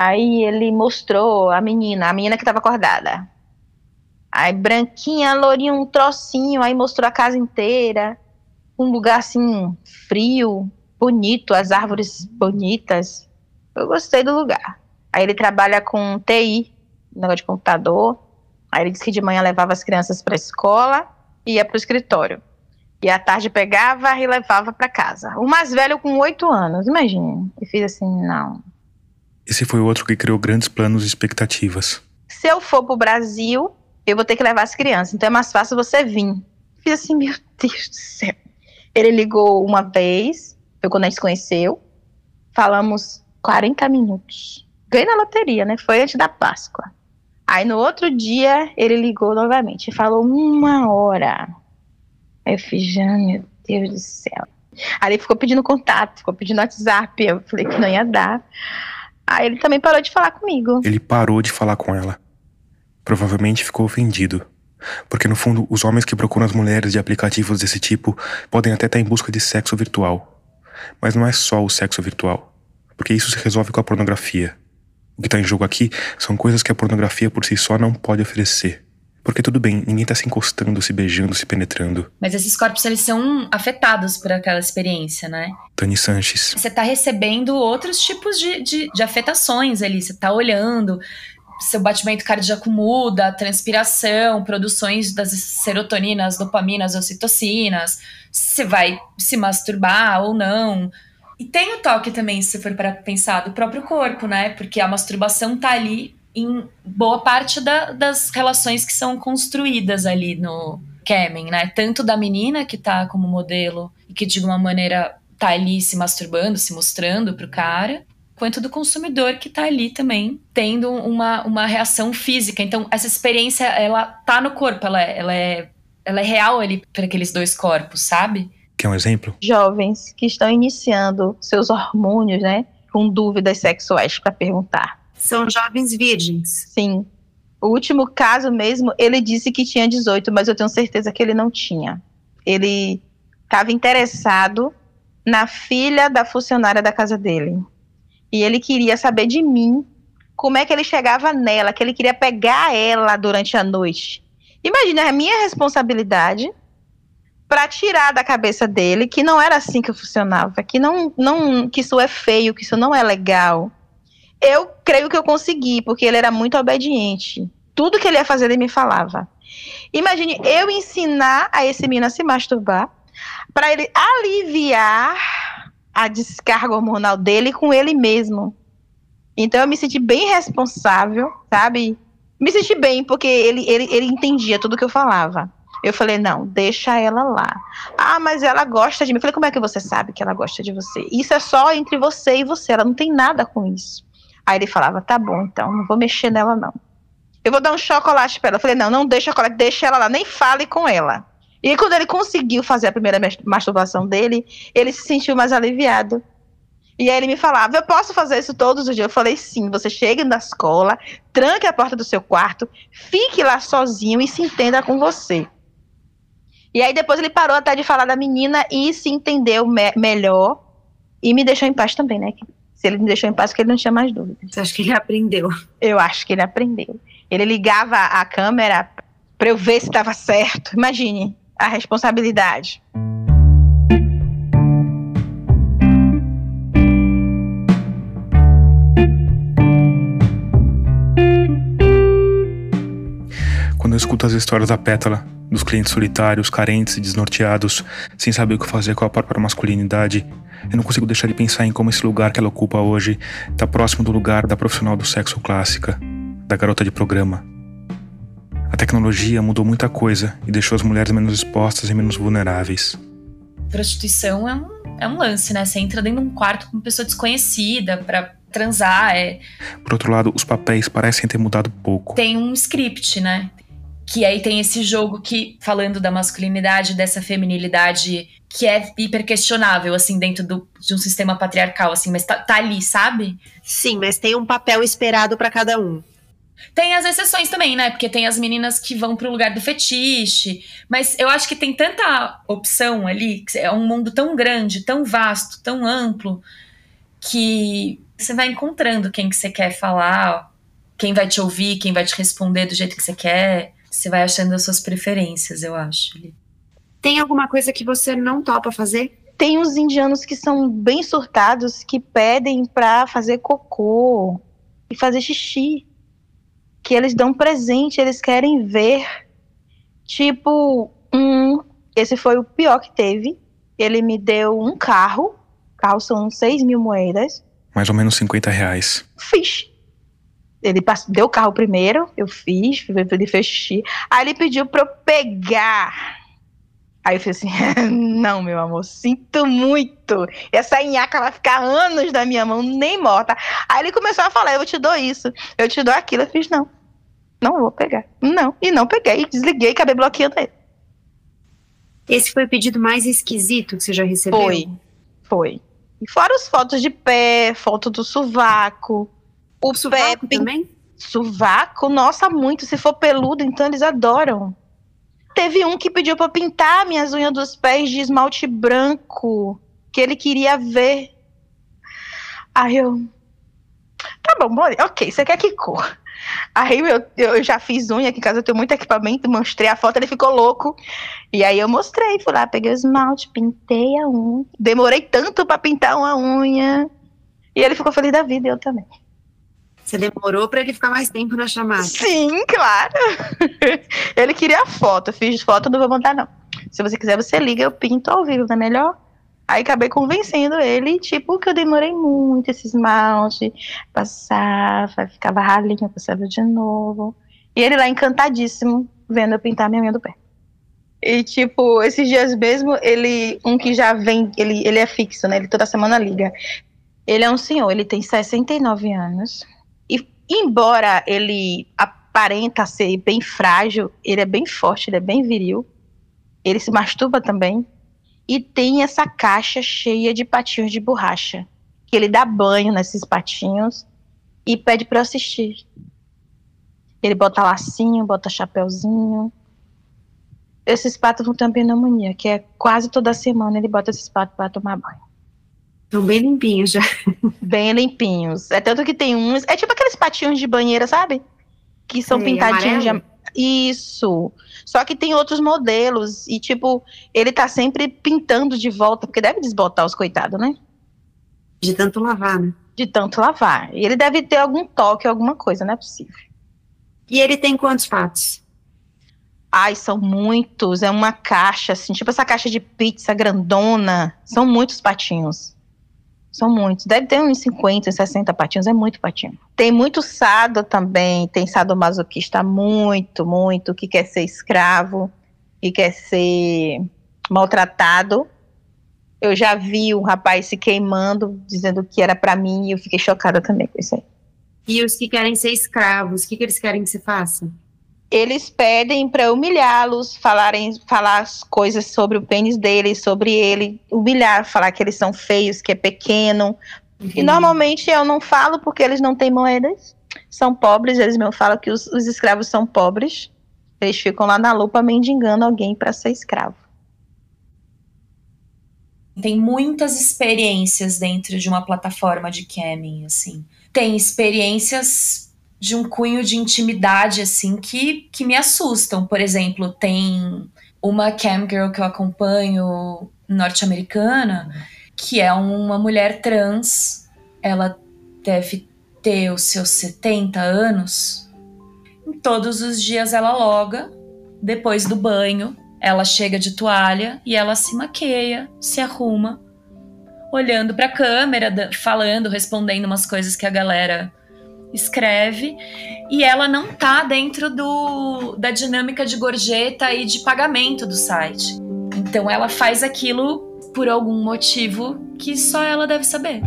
Aí ele mostrou a menina, a menina que estava acordada. Aí branquinha, lourinha, um trocinho, aí mostrou a casa inteira um lugar assim frio, bonito, as árvores bonitas. Eu gostei do lugar. Aí ele trabalha com TI, negócio de computador. Aí ele disse que de manhã levava as crianças para a escola e ia para o escritório. E à tarde pegava e levava para casa. O mais velho com oito anos, imagine. E fiz assim, não. Esse foi outro que criou grandes planos e expectativas. Se eu for pro Brasil, eu vou ter que levar as crianças. Então é mais fácil você vir. Fiz assim, meu Deus do céu. Ele ligou uma vez, foi quando a gente se conheceu. Falamos 40 minutos. Ganhei na loteria, né? Foi antes da Páscoa. Aí no outro dia ele ligou novamente e falou uma hora. Aí eu fiz, meu Deus do céu. Aí ele ficou pedindo contato, ficou pedindo WhatsApp. Eu falei que não ia dar. Aí ele também parou de falar comigo. Ele parou de falar com ela. Provavelmente ficou ofendido. Porque no fundo, os homens que procuram as mulheres de aplicativos desse tipo podem até estar em busca de sexo virtual. Mas não é só o sexo virtual. Porque isso se resolve com a pornografia. O que está em jogo aqui são coisas que a pornografia por si só não pode oferecer. Porque tudo bem, ninguém tá se encostando, se beijando, se penetrando. Mas esses corpos, eles são afetados por aquela experiência, né? Tani Sanches. Você tá recebendo outros tipos de, de, de afetações ali. Você tá olhando, seu batimento cardíaco muda, transpiração, produções das serotoninas, dopaminas, ocitocinas. Você vai se masturbar ou não. E tem o toque também, se for para pensar, do próprio corpo, né? Porque a masturbação tá ali em boa parte da, das relações que são construídas ali no Kemen, né? Tanto da menina que tá como modelo e que de alguma maneira tá ali se masturbando, se mostrando pro cara, quanto do consumidor que tá ali também tendo uma, uma reação física. Então, essa experiência, ela tá no corpo, ela, é, ela é, ela é real ali para aqueles dois corpos, sabe? Quer um exemplo? Jovens que estão iniciando seus hormônios, né? Com dúvidas sexuais para perguntar são jovens virgens. Sim. O último caso mesmo, ele disse que tinha 18, mas eu tenho certeza que ele não tinha. Ele estava interessado na filha da funcionária da casa dele. E ele queria saber de mim como é que ele chegava nela, que ele queria pegar ela durante a noite. Imagina a minha responsabilidade para tirar da cabeça dele que não era assim que funcionava, que não, não, que isso é feio, que isso não é legal. Eu creio que eu consegui, porque ele era muito obediente. Tudo que ele ia fazer, ele me falava. Imagine eu ensinar a esse menino a se masturbar para ele aliviar a descarga hormonal dele com ele mesmo. Então eu me senti bem responsável, sabe? Me senti bem, porque ele, ele, ele entendia tudo que eu falava. Eu falei, não, deixa ela lá. Ah, mas ela gosta de mim. Eu falei, como é que você sabe que ela gosta de você? Isso é só entre você e você, ela não tem nada com isso. Aí ele falava, tá bom, então, não vou mexer nela, não. Eu vou dar um chocolate para ela. Eu falei, não, não deixa chocolate, deixa ela lá, nem fale com ela. E quando ele conseguiu fazer a primeira masturbação dele, ele se sentiu mais aliviado. E aí ele me falava, eu posso fazer isso todos os dias? Eu falei, sim, você chega na escola, tranque a porta do seu quarto, fique lá sozinho e se entenda com você. E aí depois ele parou até de falar da menina e se entendeu me melhor e me deixou em paz também, né? Se ele me deixou em paz, porque ele não tinha mais dúvidas. Você acha que ele aprendeu? Eu acho que ele aprendeu. Ele ligava a câmera para eu ver se estava certo. Imagine a responsabilidade. Quando eu escuto as histórias da Pétala, dos clientes solitários, carentes e desnorteados, sem saber o que fazer com a própria masculinidade, eu não consigo deixar de pensar em como esse lugar que ela ocupa hoje está próximo do lugar da profissional do sexo clássica, da garota de programa. A tecnologia mudou muita coisa e deixou as mulheres menos expostas e menos vulneráveis. Prostituição é um, é um lance, né? Você entra dentro de um quarto com uma pessoa desconhecida para transar. É... Por outro lado, os papéis parecem ter mudado pouco. Tem um script, né? Que aí tem esse jogo que, falando da masculinidade, dessa feminilidade que é hiper questionável, assim, dentro do, de um sistema patriarcal, assim, mas tá, tá ali, sabe? Sim, mas tem um papel esperado para cada um. Tem as exceções também, né? Porque tem as meninas que vão pro lugar do fetiche. Mas eu acho que tem tanta opção ali, é um mundo tão grande, tão vasto, tão amplo, que você vai encontrando quem que você quer falar, quem vai te ouvir, quem vai te responder do jeito que você quer. Você vai achando as suas preferências, eu acho. Tem alguma coisa que você não topa fazer? Tem uns indianos que são bem surtados que pedem pra fazer cocô e fazer xixi. Que eles dão presente, eles querem ver. Tipo, um, Esse foi o pior que teve. Ele me deu um carro. Carro são 6 mil moedas. Mais ou menos 50 reais. Fiz. Ele passou, deu o carro primeiro, eu fiz, ele fez xixi. Aí ele pediu pra eu pegar. Aí eu falei assim: não, meu amor, sinto muito. Essa nhaca vai ficar anos da minha mão, nem morta. Aí ele começou a falar: eu te dou isso, eu te dou aquilo. Eu fiz: não, não vou pegar. Não. E não peguei, desliguei e acabei bloqueando ele. Esse foi o pedido mais esquisito que você já recebeu? Foi, foi. E fora as fotos de pé, foto do sovaco. O sovaco também? Sovaco, nossa, muito. Se for peludo, então eles adoram. Teve um que pediu para pintar minhas unhas dos pés de esmalte branco, que ele queria ver. Aí eu. Tá bom, ok, você quer que cor? Aí eu, eu já fiz unha aqui em casa, eu tenho muito equipamento, mostrei a foto, ele ficou louco. E aí eu mostrei, fui lá, peguei o esmalte, pintei a unha. Demorei tanto para pintar uma unha. E ele ficou feliz da vida, eu também. Você demorou para ele ficar mais tempo na chamada? Sim, claro. ele queria foto. Eu fiz foto, não vou mandar, não. Se você quiser, você liga, eu pinto ao vivo, não é melhor? Aí acabei convencendo ele, tipo, que eu demorei muito esse esmalte, passava, ficava ralinho, passava de novo. E ele lá encantadíssimo, vendo eu pintar minha unha do pé. E, tipo, esses dias mesmo, ele, um que já vem, ele, ele é fixo, né? Ele toda semana liga. Ele é um senhor, ele tem 69 anos embora ele aparenta ser bem frágil, ele é bem forte, ele é bem viril. Ele se masturba também. E tem essa caixa cheia de patinhos de borracha. Que ele dá banho nesses patinhos e pede para assistir. Ele bota lacinho, bota chapéuzinho. Esses patos vão uma pneumonia, que é quase toda semana ele bota esses patos para tomar banho. Estão bem limpinhos já. Bem limpinhos. É tanto que tem uns. É tipo aqueles patinhos de banheira, sabe? Que são pintadinhos de. Isso. Só que tem outros modelos. E, tipo, ele tá sempre pintando de volta, porque deve desbotar os coitados, né? De tanto lavar, né? De tanto lavar. E ele deve ter algum toque, alguma coisa, não é possível. E ele tem quantos patos? Ai, são muitos. É uma caixa, assim, tipo essa caixa de pizza grandona. São muitos patinhos. São muitos. Deve ter uns 50, 60 patinhos, é muito patinho. Tem muito sado também, tem sadomasoquista muito, muito, que quer ser escravo, que quer ser maltratado. Eu já vi um rapaz se queimando, dizendo que era para mim, e eu fiquei chocada também com isso aí. E os que querem ser escravos, o que, que eles querem que você faça? Eles pedem para humilhá-los, falarem, falar coisas sobre o pênis deles, sobre ele, humilhar, falar que eles são feios, que é pequeno. Uhum. E normalmente eu não falo porque eles não têm moedas, são pobres, eles me falam que os, os escravos são pobres. Eles ficam lá na lupa mendigando alguém para ser escravo. Tem muitas experiências dentro de uma plataforma de camming, assim. Tem experiências de um cunho de intimidade, assim, que, que me assustam. Por exemplo, tem uma cam girl que eu acompanho norte-americana, que é uma mulher trans. Ela deve ter os seus 70 anos. E todos os dias ela loga, depois do banho, ela chega de toalha e ela se maqueia, se arruma, olhando para a câmera, falando, respondendo umas coisas que a galera escreve e ela não tá dentro do, da dinâmica de gorjeta e de pagamento do site. Então ela faz aquilo por algum motivo que só ela deve saber.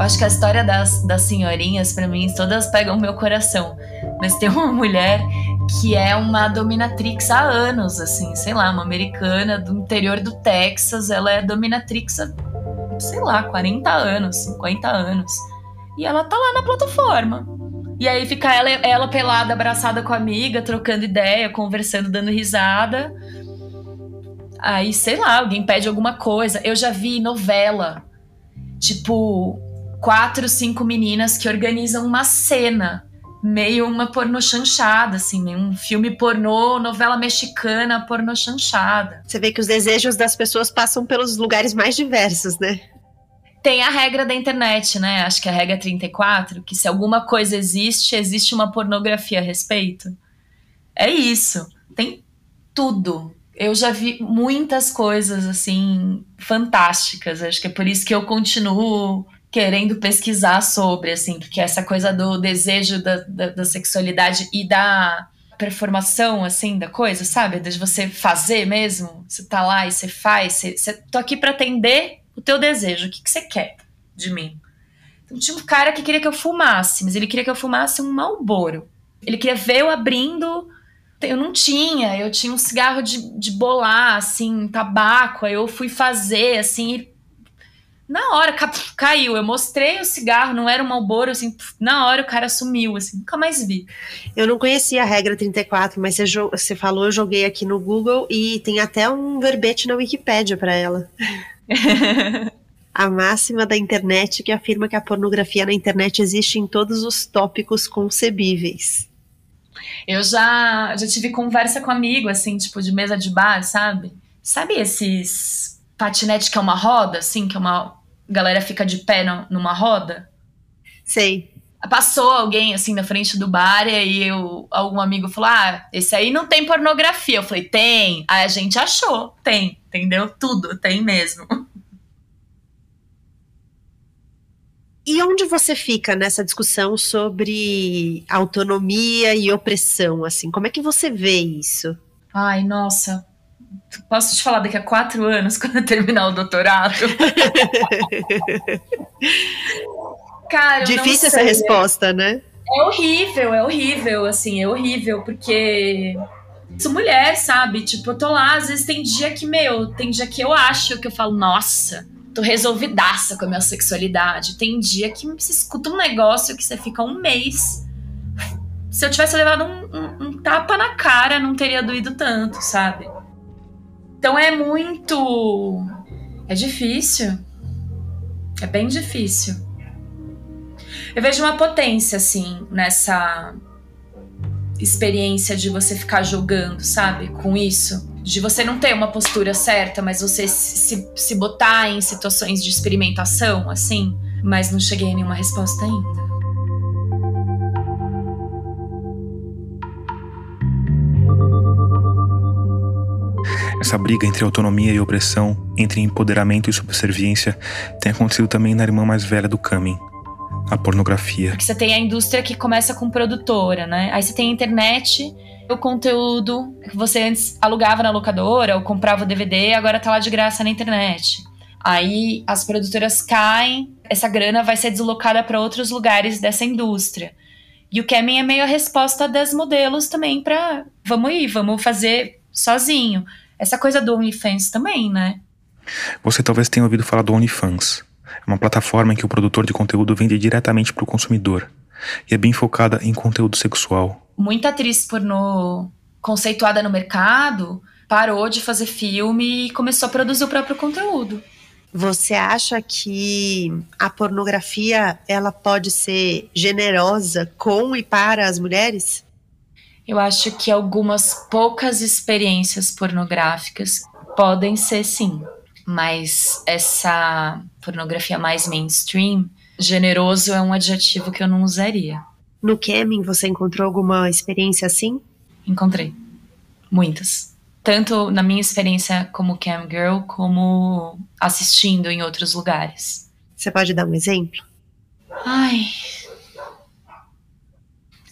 Eu acho que a história das, das senhorinhas, para mim, todas pegam meu coração. Mas tem uma mulher que é uma dominatrix há anos, assim, sei lá, uma americana do interior do Texas. Ela é dominatrix há, sei lá, 40 anos, 50 anos. E ela tá lá na plataforma. E aí fica ela, ela pelada, abraçada com a amiga, trocando ideia, conversando, dando risada. Aí, sei lá, alguém pede alguma coisa. Eu já vi novela, tipo, quatro, cinco meninas que organizam uma cena meio uma pornô chanchada, assim, um filme pornô, novela mexicana, pornô chanchada. Você vê que os desejos das pessoas passam pelos lugares mais diversos, né? Tem a regra da internet, né? Acho que é a regra 34, que se alguma coisa existe, existe uma pornografia a respeito. É isso. Tem tudo. Eu já vi muitas coisas assim fantásticas. Acho que é por isso que eu continuo querendo pesquisar sobre, assim, porque essa coisa do desejo da, da, da sexualidade e da performação, assim, da coisa, sabe? De você fazer mesmo. Você tá lá e você faz. Você, você tô aqui para atender o teu desejo. O que, que você quer de mim? Então, tinha um cara que queria que eu fumasse, mas ele queria que eu fumasse um Malboro. Ele queria ver eu abrindo. Eu não tinha, eu tinha um cigarro de, de bolar, assim, tabaco. Aí eu fui fazer, assim, na hora, caiu. Eu mostrei o cigarro, não era um Malboro, assim, na hora o cara sumiu, assim, nunca mais vi. Eu não conhecia a regra 34, mas você, você falou, eu joguei aqui no Google e tem até um verbete na Wikipédia para ela. a máxima da internet que afirma que a pornografia na internet existe em todos os tópicos concebíveis. Eu já, já tive conversa com amigo, assim, tipo, de mesa de bar, sabe? Sabe esses patinete que é uma roda, assim, que é uma galera fica de pé no, numa roda. Sei. Passou alguém assim na frente do bar e aí eu, algum amigo falou: Ah, esse aí não tem pornografia. Eu falei: Tem. Aí a gente achou: Tem, entendeu? Tudo, tem mesmo. E onde você fica nessa discussão sobre autonomia e opressão? Assim, como é que você vê isso? Ai, nossa, Posso te falar daqui a quatro anos, quando eu terminar o doutorado? Cara, Difícil essa resposta, né? É horrível, é horrível, assim, é horrível, porque sou mulher, sabe? Tipo, eu tô lá, às vezes tem dia que, meu, tem dia que eu acho que eu falo, nossa, tô resolvidaça com a minha sexualidade. Tem dia que você escuta um negócio que você fica um mês. Se eu tivesse levado um, um, um tapa na cara, não teria doído tanto, sabe? Então é muito. É difícil. É bem difícil. Eu vejo uma potência, assim, nessa experiência de você ficar jogando, sabe? Com isso. De você não ter uma postura certa, mas você se, se botar em situações de experimentação, assim. Mas não cheguei a nenhuma resposta ainda. Essa briga entre autonomia e opressão, entre empoderamento e subserviência, tem acontecido também na irmã mais velha do Kamin, a pornografia. Porque você tem a indústria que começa com produtora, né? Aí você tem a internet, o conteúdo que você antes alugava na locadora ou comprava o DVD, agora tá lá de graça na internet. Aí as produtoras caem, essa grana vai ser deslocada para outros lugares dessa indústria. E o Kemin é meio a resposta das modelos também para vamos ir, vamos fazer sozinho. Essa coisa do OnlyFans também, né? Você talvez tenha ouvido falar do OnlyFans. É uma plataforma em que o produtor de conteúdo vende diretamente para o consumidor. E é bem focada em conteúdo sexual. Muita atriz pornô conceituada no mercado parou de fazer filme e começou a produzir o próprio conteúdo. Você acha que a pornografia ela pode ser generosa com e para as mulheres? Eu acho que algumas poucas experiências pornográficas podem ser sim, mas essa pornografia mais mainstream, generoso é um adjetivo que eu não usaria. No Kemin, você encontrou alguma experiência assim? Encontrei. Muitas. Tanto na minha experiência como cam girl, como assistindo em outros lugares. Você pode dar um exemplo? Ai,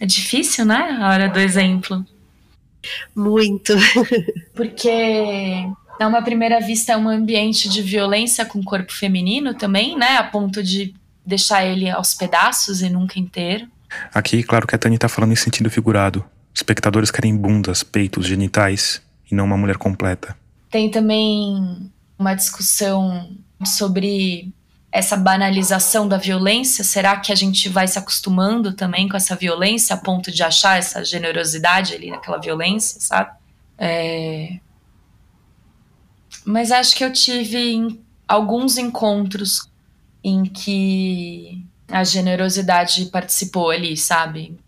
é difícil, né? A hora do exemplo. Muito. Porque a uma primeira vista é um ambiente de violência com o corpo feminino também, né? A ponto de deixar ele aos pedaços e nunca inteiro. Aqui, claro que a Tani tá falando em sentido figurado. Espectadores querem bundas, peitos, genitais e não uma mulher completa. Tem também uma discussão sobre essa banalização da violência? Será que a gente vai se acostumando também com essa violência a ponto de achar essa generosidade ali naquela violência, sabe? É... Mas acho que eu tive alguns encontros em que a generosidade participou ali, sabe?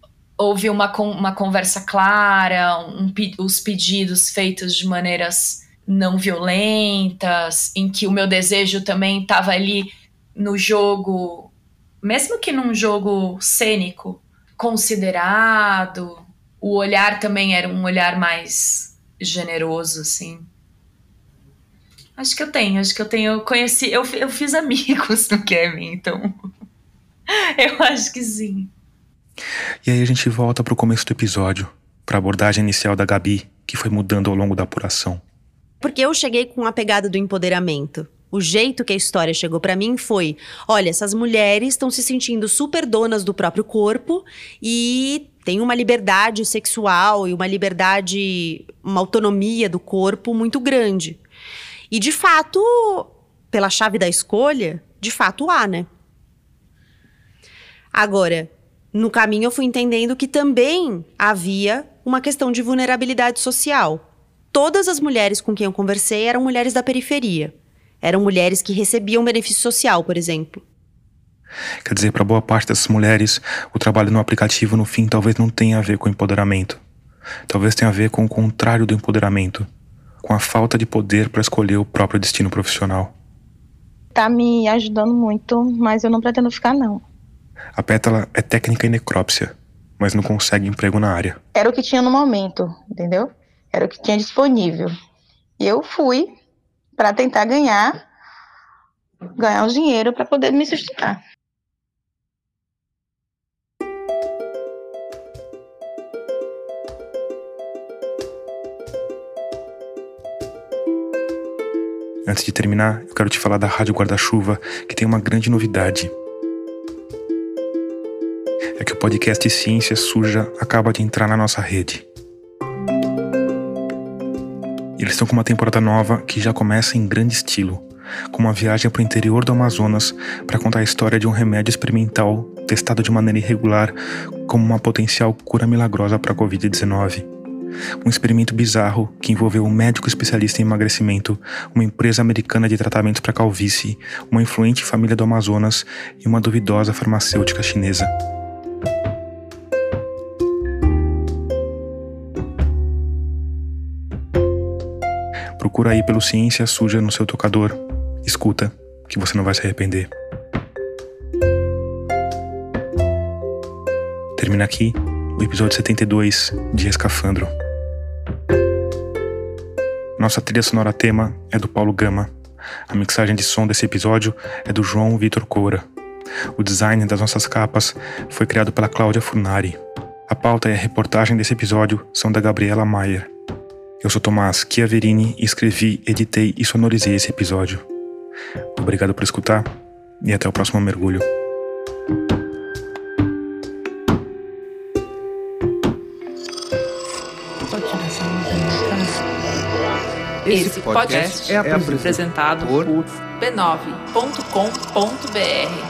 houve uma, uma conversa clara, um, os pedidos feitos de maneiras não violentas, em que o meu desejo também estava ali no jogo, mesmo que num jogo cênico, considerado. O olhar também era um olhar mais generoso, assim. Acho que eu tenho, acho que eu tenho. Eu conheci, eu, eu fiz amigos no Kevin, então. eu acho que sim. E aí a gente volta pro começo do episódio, pra abordagem inicial da Gabi, que foi mudando ao longo da apuração. Porque eu cheguei com a pegada do empoderamento. O jeito que a história chegou para mim foi: olha, essas mulheres estão se sentindo super donas do próprio corpo e tem uma liberdade sexual e uma liberdade, uma autonomia do corpo muito grande. E de fato, pela chave da escolha, de fato há, né? Agora, no caminho eu fui entendendo que também havia uma questão de vulnerabilidade social. Todas as mulheres com quem eu conversei eram mulheres da periferia. Eram mulheres que recebiam benefício social, por exemplo. Quer dizer, para boa parte dessas mulheres, o trabalho no aplicativo, no fim, talvez não tenha a ver com empoderamento. Talvez tenha a ver com o contrário do empoderamento com a falta de poder para escolher o próprio destino profissional. Tá me ajudando muito, mas eu não pretendo ficar, não. A Pétala é técnica em necrópsia, mas não consegue emprego na área. Era o que tinha no momento, entendeu? Era o que tinha disponível. E eu fui para tentar ganhar ganhar um dinheiro para poder me sustentar. Antes de terminar, eu quero te falar da Rádio Guarda-Chuva, que tem uma grande novidade. É que o podcast Ciência Suja acaba de entrar na nossa rede. Eles estão com uma temporada nova que já começa em grande estilo, com uma viagem para o interior do Amazonas para contar a história de um remédio experimental testado de maneira irregular como uma potencial cura milagrosa para a Covid-19 um experimento bizarro que envolveu um médico especialista em emagrecimento, uma empresa americana de tratamentos para calvície, uma influente família do Amazonas e uma duvidosa farmacêutica chinesa. Procura aí pelo Ciência Suja no seu tocador. Escuta, que você não vai se arrepender. Termina aqui o episódio 72 de Escafandro. Nossa trilha sonora tema é do Paulo Gama. A mixagem de som desse episódio é do João Vitor Coura. O design das nossas capas foi criado pela Cláudia Furnari. A pauta e a reportagem desse episódio são da Gabriela Maier. Eu sou Tomás Chiaverini e escrevi, editei e sonorizei esse episódio. Obrigado por escutar e até o próximo mergulho. Esse podcast é apresentado por b9.com.br.